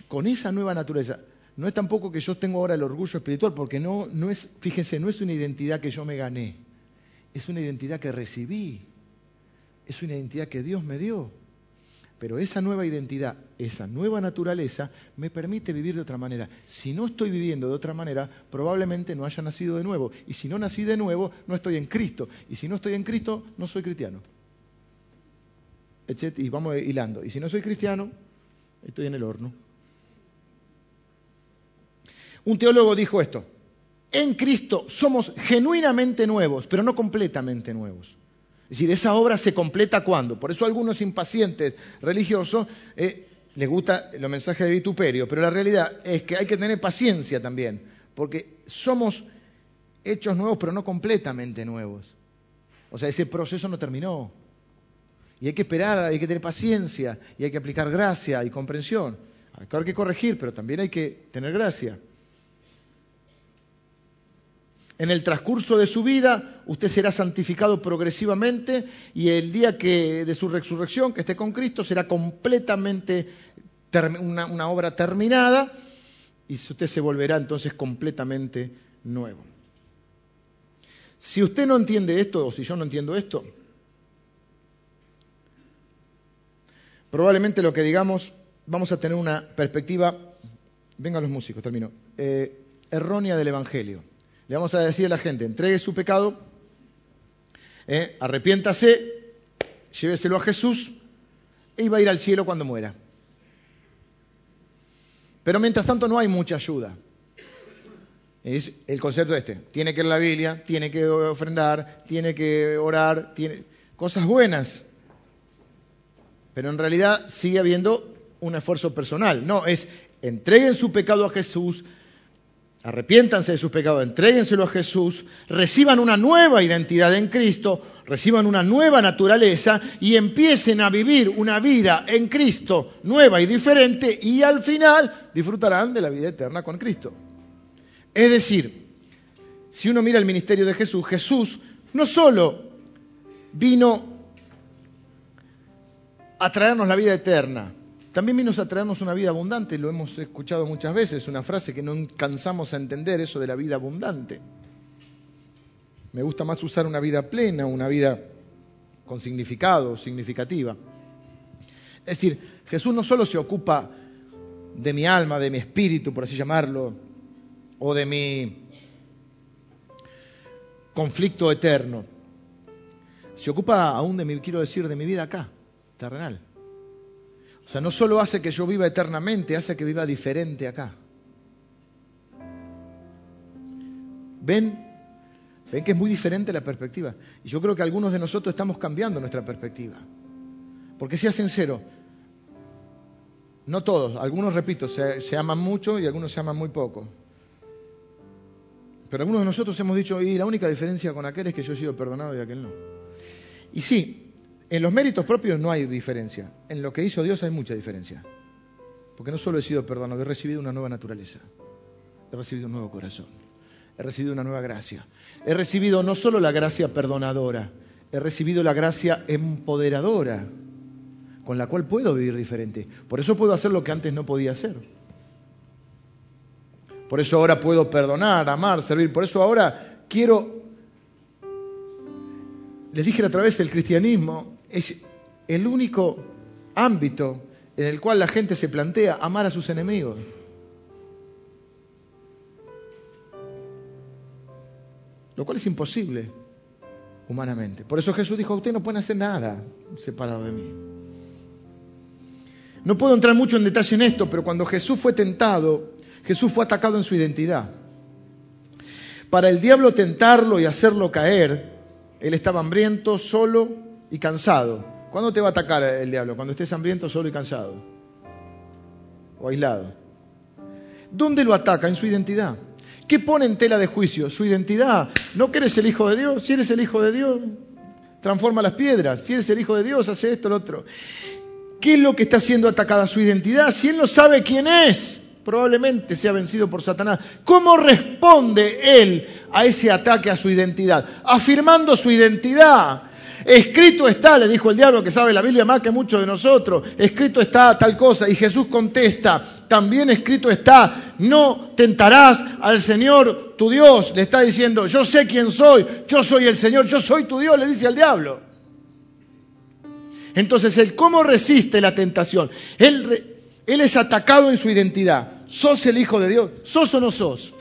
Con esa nueva naturaleza, no es tampoco que yo tengo ahora el orgullo espiritual, porque no, no es, fíjense, no es una identidad que yo me gané, es una identidad que recibí, es una identidad que Dios me dio. Pero esa nueva identidad, esa nueva naturaleza, me permite vivir de otra manera. Si no estoy viviendo de otra manera, probablemente no haya nacido de nuevo. Y si no nací de nuevo, no estoy en Cristo. Y si no estoy en Cristo, no soy cristiano. Y vamos hilando. Y si no soy cristiano, estoy en el horno. Un teólogo dijo esto. En Cristo somos genuinamente nuevos, pero no completamente nuevos. Es decir, esa obra se completa cuando. Por eso algunos impacientes religiosos eh, les gusta los mensajes de vituperio, pero la realidad es que hay que tener paciencia también, porque somos hechos nuevos, pero no completamente nuevos. O sea, ese proceso no terminó. Y hay que esperar, hay que tener paciencia, y hay que aplicar gracia y comprensión. Hay que corregir, pero también hay que tener gracia en el transcurso de su vida, usted será santificado progresivamente y el día que, de su resurrección, que esté con Cristo, será completamente una, obra terminada y usted se volverá entonces completamente nuevo. Si usted no entiende esto, o si yo no entiendo esto, probablemente lo que digamos, vamos a tener una perspectiva, vengan los músicos, termino, eh, errónea del Evangelio. Le vamos a decir a la gente, entregue su pecado, eh, arrepiéntase, lléveselo a Jesús y va a ir al cielo cuando muera. Pero mientras tanto no hay mucha ayuda. Es el concepto este. Tiene que leer la Biblia, tiene que ofrendar, tiene que orar, tiene cosas buenas. Pero en realidad sigue habiendo un esfuerzo personal. No, es entreguen su pecado a Jesús, arrepiéntanse de sus pecados, entréguenselo a Jesús, reciban una nueva identidad en Cristo, reciban una nueva naturaleza y empiecen a vivir una vida en Cristo nueva y diferente y al final disfrutarán de la vida eterna con Cristo. Es decir, si uno mira el ministerio de Jesús, Jesús no solo vino a traernos la vida eterna, también vino a traernos una vida abundante, lo hemos escuchado muchas veces, una frase que no cansamos a entender, eso de la vida abundante. Me gusta más usar una vida plena, una vida con significado, significativa. Es decir, Jesús no solo se ocupa de mi alma, de mi espíritu, por así llamarlo, o de mi conflicto eterno, se ocupa aún de mi, quiero decir, de mi vida acá, terrenal. Sea, no solo hace que yo viva eternamente, hace que viva diferente acá. ¿Ven? ¿Ven que es muy diferente la perspectiva? Y yo creo que algunos de nosotros estamos cambiando nuestra perspectiva. Porque sea sincero, no todos, algunos, repito, se, se, aman mucho y algunos se aman muy poco. Pero algunos de nosotros hemos dicho, y la única diferencia con aquel es que yo he sido perdonado y aquel no. Y sí, en los méritos propios no hay diferencia. En lo que hizo Dios hay mucha diferencia. Porque no solo he sido perdonado, he recibido una nueva naturaleza. He recibido un nuevo corazón. He recibido una nueva gracia. He recibido no solo la gracia perdonadora, he recibido la gracia empoderadora, con la cual puedo vivir diferente. Por eso puedo hacer lo que antes no podía hacer. Por eso ahora puedo perdonar, amar, servir. Por eso ahora quiero... Les dije otra vez, el cristianismo es el único ámbito en el cual la gente se plantea amar a sus enemigos. Lo cual es imposible humanamente. Por eso Jesús dijo, usted no pueden hacer nada separado de mí. No puedo entrar mucho en detalle en esto, pero cuando Jesús fue tentado, Jesús fue atacado en su identidad. Para el diablo tentarlo y hacerlo caer, él estaba hambriento, solo y cansado. ¿Cuándo te va a atacar el diablo? Cuando estés hambriento, solo y cansado. O aislado. ¿Dónde lo ataca? En su identidad. ¿Qué pone en tela de juicio? Su identidad. ¿No que eres el Hijo de Dios? Si eres el Hijo de Dios, transforma las piedras. Si eres el Hijo de Dios, hace esto, lo otro. ¿Qué es lo que está siendo atacada? Su identidad. Si él no sabe quién es, probablemente sea vencido por Satanás. ¿Cómo responde él a ese ataque a su identidad? Afirmando su identidad. Escrito está, le dijo el diablo que sabe la Biblia más que muchos de nosotros, escrito está tal cosa. Y Jesús contesta, también escrito está, no tentarás al Señor tu Dios. Le está diciendo, yo sé quién soy, yo soy el Señor, yo soy tu Dios, le dice al diablo. Entonces, el cómo resiste la tentación. Él, él es atacado en su identidad. ¿Sos el Hijo de Dios? ¿Sos o no sos?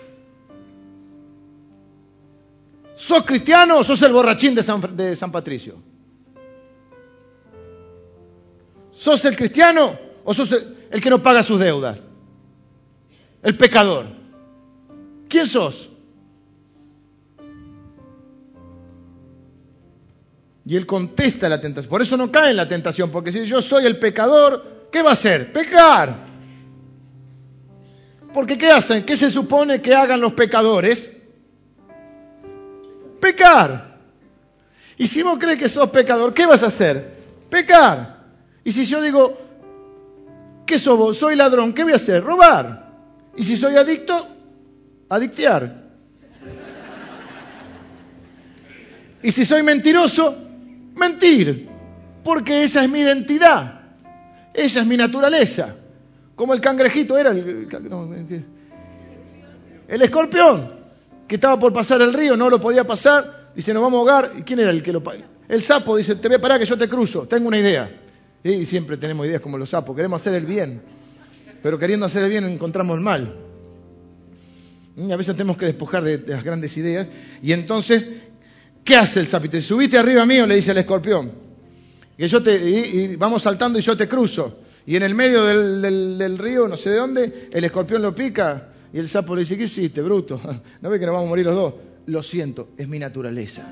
¿Sos cristiano o sos el borrachín de San, de San Patricio? ¿Sos el cristiano o sos el, que no paga sus deudas? El pecador. ¿Quién sos? Y él contesta la tentación. Por eso no cae en la tentación, porque si yo soy el pecador, ¿qué va a hacer? Pecar. Porque ¿qué hacen? ¿Qué se supone que hagan los pecadores? Pecar. Y si vos crees que sos pecador, ¿qué vas a hacer? Pecar. Y si yo digo, ¿qué sos vos? Soy ladrón, ¿qué voy a hacer? Robar. Y si soy adicto, adictear. Y si soy mentiroso, mentir. Porque esa es mi identidad. Esa es mi naturaleza. Como el cangrejito era el, el escorpión que estaba por pasar el río, no lo podía pasar, dice, nos vamos a ahogar. ¿Y quién era el que lo El sapo dice, te voy a parar que yo te cruzo, tengo una idea. Y siempre tenemos ideas como los sapos, queremos hacer el bien, pero queriendo hacer el bien encontramos el mal. Y a veces tenemos que despojar de, las grandes ideas. Y entonces, ¿qué hace el sapito? Subiste arriba mío, le dice el escorpión. Que yo te, y, vamos saltando y yo te cruzo. Y en el medio del, del río, no sé de dónde, el escorpión lo pica y el sapo le dice, ¿qué hiciste, bruto? ¿No ves que nos vamos a morir los dos? Lo siento, es mi naturaleza.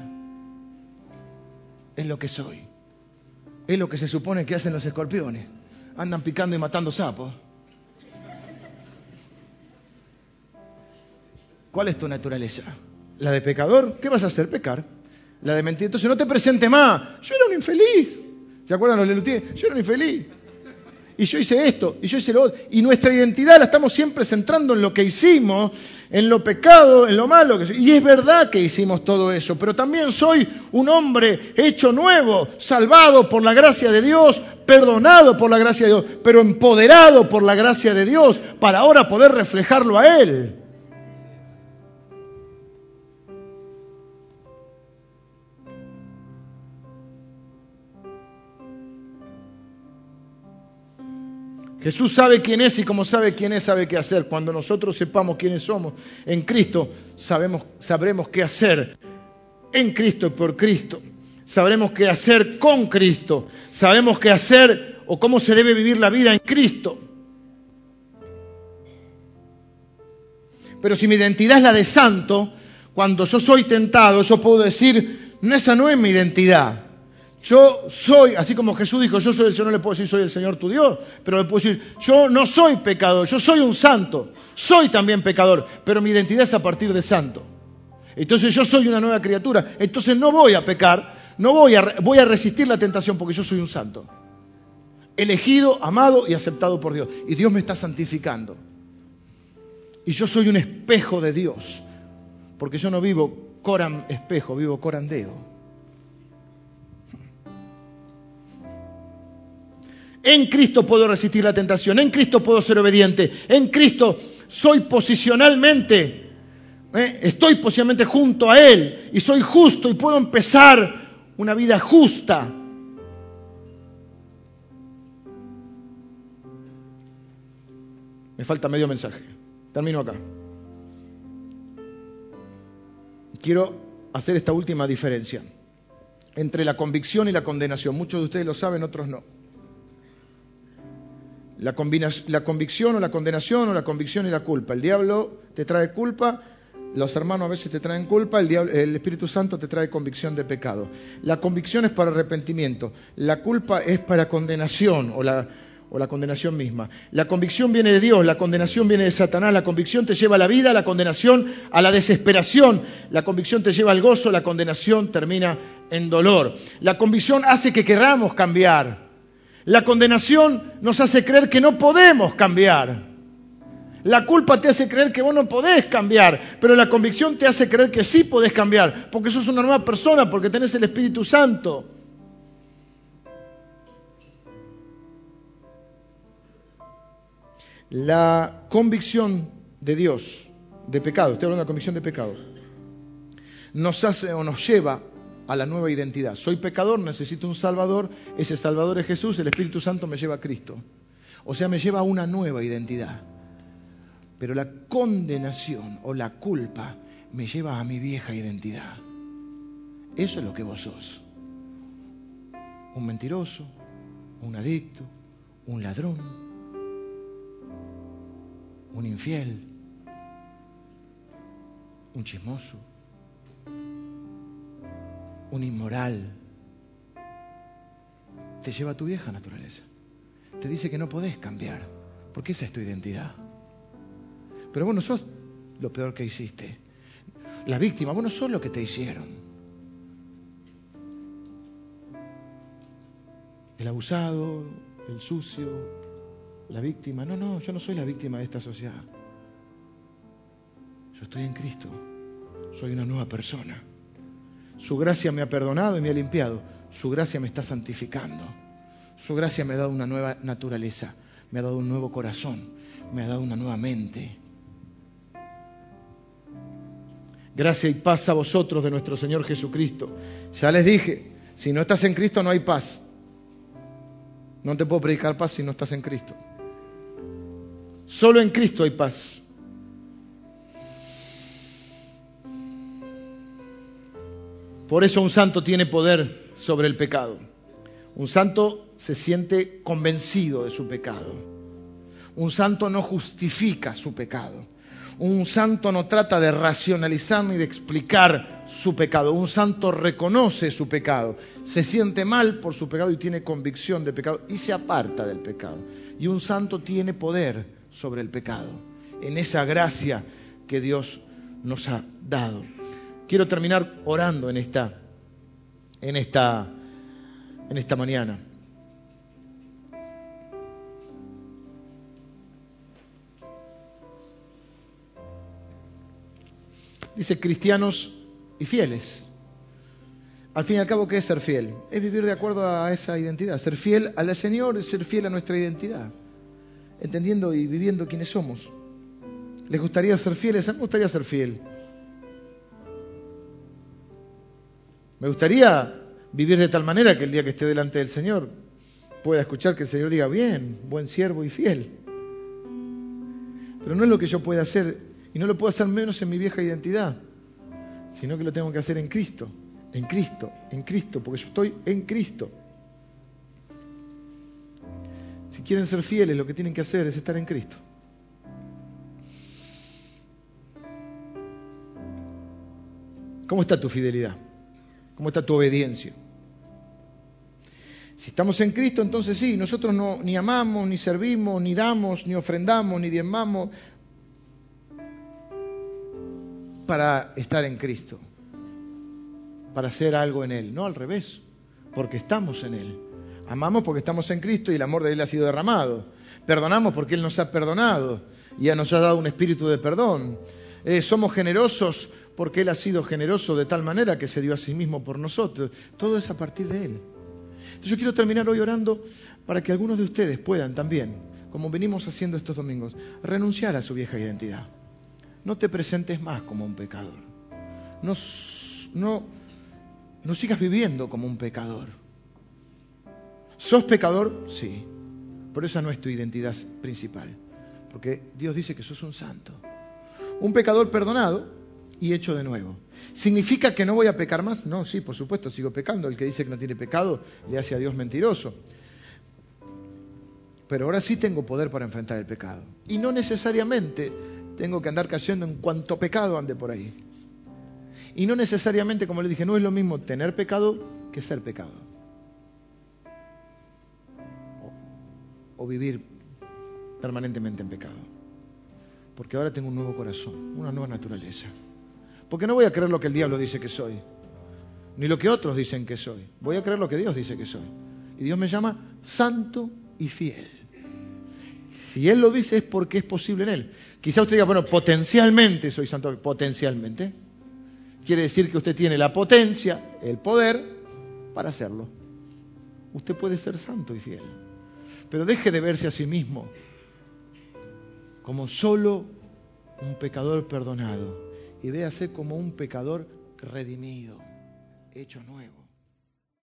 Es lo que soy. Es lo que se supone que hacen los escorpiones. Andan picando y matando sapos. ¿Cuál es tu naturaleza? ¿La de pecador? ¿Qué vas a hacer? Pecar. La de mentir. Entonces no te presente más. Yo era un infeliz. ¿Se acuerdan los Lelutier? Yo era un infeliz y yo hice esto, y yo hice lo otro. Y nuestra identidad la estamos siempre centrando en lo que hicimos, en lo pecado, en lo malo. Y es verdad que hicimos todo eso, pero también soy un hombre hecho nuevo, salvado por la gracia de Dios, perdonado por la gracia de Dios, pero empoderado por la gracia de Dios para ahora poder reflejarlo a Él. Jesús sabe quién es y como sabe quién es, sabe qué hacer. Cuando nosotros sepamos quiénes somos en Cristo, sabemos, sabremos qué hacer en Cristo y por Cristo. Sabremos qué hacer con Cristo. Sabemos qué hacer o cómo se debe vivir la vida en Cristo. Pero si mi identidad es la de santo, cuando yo soy tentado, yo puedo decir, no, esa no es mi identidad. Yo soy, así como Jesús dijo, yo soy el Señor, no le puedo decir soy el Señor tu Dios, pero le puedo decir, yo no soy pecador, yo soy un santo, soy también pecador, pero mi identidad es a partir de santo. Entonces yo soy una nueva criatura, entonces no voy a pecar, no voy a, resistir la tentación porque yo soy un santo. Elegido, amado y aceptado por Dios. Y Dios me está santificando. Y yo soy un espejo de Dios, porque yo no vivo coram espejo, vivo corandeo. En Cristo puedo resistir la tentación, en Cristo puedo ser obediente, en Cristo soy posicionalmente, ¿eh? estoy posicionalmente junto a Él y soy justo y puedo empezar una vida justa. Me falta medio mensaje. Termino acá. Quiero hacer esta última diferencia entre la convicción y la condenación. Muchos de ustedes lo saben, otros no. La, convicción o la condenación o la convicción y la culpa. El diablo te trae culpa, los hermanos a veces te traen culpa, el, el, Espíritu Santo te trae convicción de pecado. La convicción es para arrepentimiento, la culpa es para condenación o la, o la condenación misma. La convicción viene de Dios, la condenación viene de Satanás, la convicción te lleva a la vida, la condenación a la desesperación, la convicción te lleva al gozo, la condenación termina en dolor. La convicción hace que queramos cambiar. La condenación nos hace creer que no podemos cambiar. La culpa te hace creer que vos no podés cambiar, pero la convicción te hace creer que sí podés cambiar, porque sos una nueva persona, porque tenés el Espíritu Santo. La convicción de Dios, de pecado, estoy hablando de la convicción de pecado, nos hace o nos lleva a la nueva identidad. Soy pecador, necesito un Salvador, ese Salvador es Jesús, el Espíritu Santo me lleva a Cristo. O sea, me lleva a una nueva identidad. Pero la condenación o la culpa me lleva a mi vieja identidad. Eso es lo que vos sos. Un mentiroso, un adicto, un ladrón, un infiel, un chismoso, un inmoral, te lleva a tu vieja naturaleza. Te dice que no podés cambiar, porque esa es tu identidad. Pero vos no sos lo peor que hiciste. La víctima, vos no sos lo que te hicieron. El abusado, el sucio, la víctima. No, no, yo no soy la víctima de esta sociedad. Yo estoy en Cristo. Soy una nueva persona. Su gracia me ha perdonado y me ha limpiado. Su gracia me está santificando. Su gracia me ha dado una nueva naturaleza. Me ha dado un nuevo corazón. Me ha dado una nueva mente. Gracia y paz a vosotros de nuestro Señor Jesucristo. Ya les dije, si no estás en Cristo no hay paz. No te puedo predicar paz si no estás en Cristo. Solo en Cristo hay paz. Por eso un santo tiene poder sobre el pecado. Un santo se siente convencido de su pecado. Un santo no justifica su pecado. Un santo no trata de racionalizar ni de explicar su pecado. Un santo reconoce su pecado, se siente mal por su pecado y tiene convicción de pecado y se aparta del pecado. Y un santo tiene poder sobre el pecado, en esa gracia que Dios nos ha dado. Quiero terminar orando en esta, en esta, en esta mañana. dice cristianos y fieles. Al fin y al cabo, ¿qué es ser fiel? Es vivir de acuerdo a esa identidad. Ser fiel al Señor es ser fiel a nuestra identidad, entendiendo y viviendo quiénes somos. ¿Les gustaría ser fieles? A mí me gustaría ser fiel. Me gustaría vivir de tal manera que el día que esté delante del Señor pueda escuchar que el Señor diga, bien, buen siervo y fiel. Pero no es lo que yo pueda hacer y no lo puedo hacer menos en mi vieja identidad, sino que lo tengo que hacer en Cristo, en Cristo, en Cristo, porque yo estoy en Cristo. Si quieren ser fieles, lo que tienen que hacer es estar en Cristo. ¿Cómo está tu fidelidad? ¿Cómo está tu obediencia? Si estamos en Cristo, entonces sí, nosotros no ni amamos, ni servimos, ni damos, ni ofrendamos, ni diezmamos, para estar en Cristo, para hacer algo en Él, no al revés, porque estamos en Él. Amamos porque estamos en Cristo y el amor de Él ha sido derramado. Perdonamos porque Él nos ha perdonado y nos ha dado un espíritu de perdón. Eh, somos generosos porque Él ha sido generoso de tal manera que se dio a sí mismo por nosotros. Todo es a partir de Él. Entonces yo quiero terminar hoy orando para que algunos de ustedes puedan también, como venimos haciendo estos domingos, renunciar a su vieja identidad no te presentes más como un pecador. No, no, no sigas viviendo como un pecador. ¿Sos pecador? Sí. Pero esa no es tu identidad principal. Porque Dios dice que sos un santo. Un pecador perdonado y hecho de nuevo. ¿Significa que no voy a pecar más? No, sí, por supuesto, sigo pecando. El que dice que no tiene pecado le hace a Dios mentiroso. Pero ahora sí tengo poder para enfrentar el pecado. Y no necesariamente tengo que andar cayendo en cuanto pecado ande por ahí. Y no necesariamente, como le dije, no es lo mismo tener pecado que ser pecado. O, vivir permanentemente en pecado. Porque ahora tengo un nuevo corazón, una nueva naturaleza. Porque no voy a creer lo que el diablo dice que soy, ni lo que otros dicen que soy. Voy a creer lo que Dios dice que soy. Y Dios me llama santo y fiel. Si Él lo dice es porque es posible en Él. Quizá usted diga, bueno, potencialmente soy santo, potencialmente. Quiere decir que usted tiene la potencia, el poder para hacerlo. Usted puede ser santo y fiel. Pero deje de verse a sí mismo como solo un pecador perdonado y véase como un pecador redimido, hecho nuevo.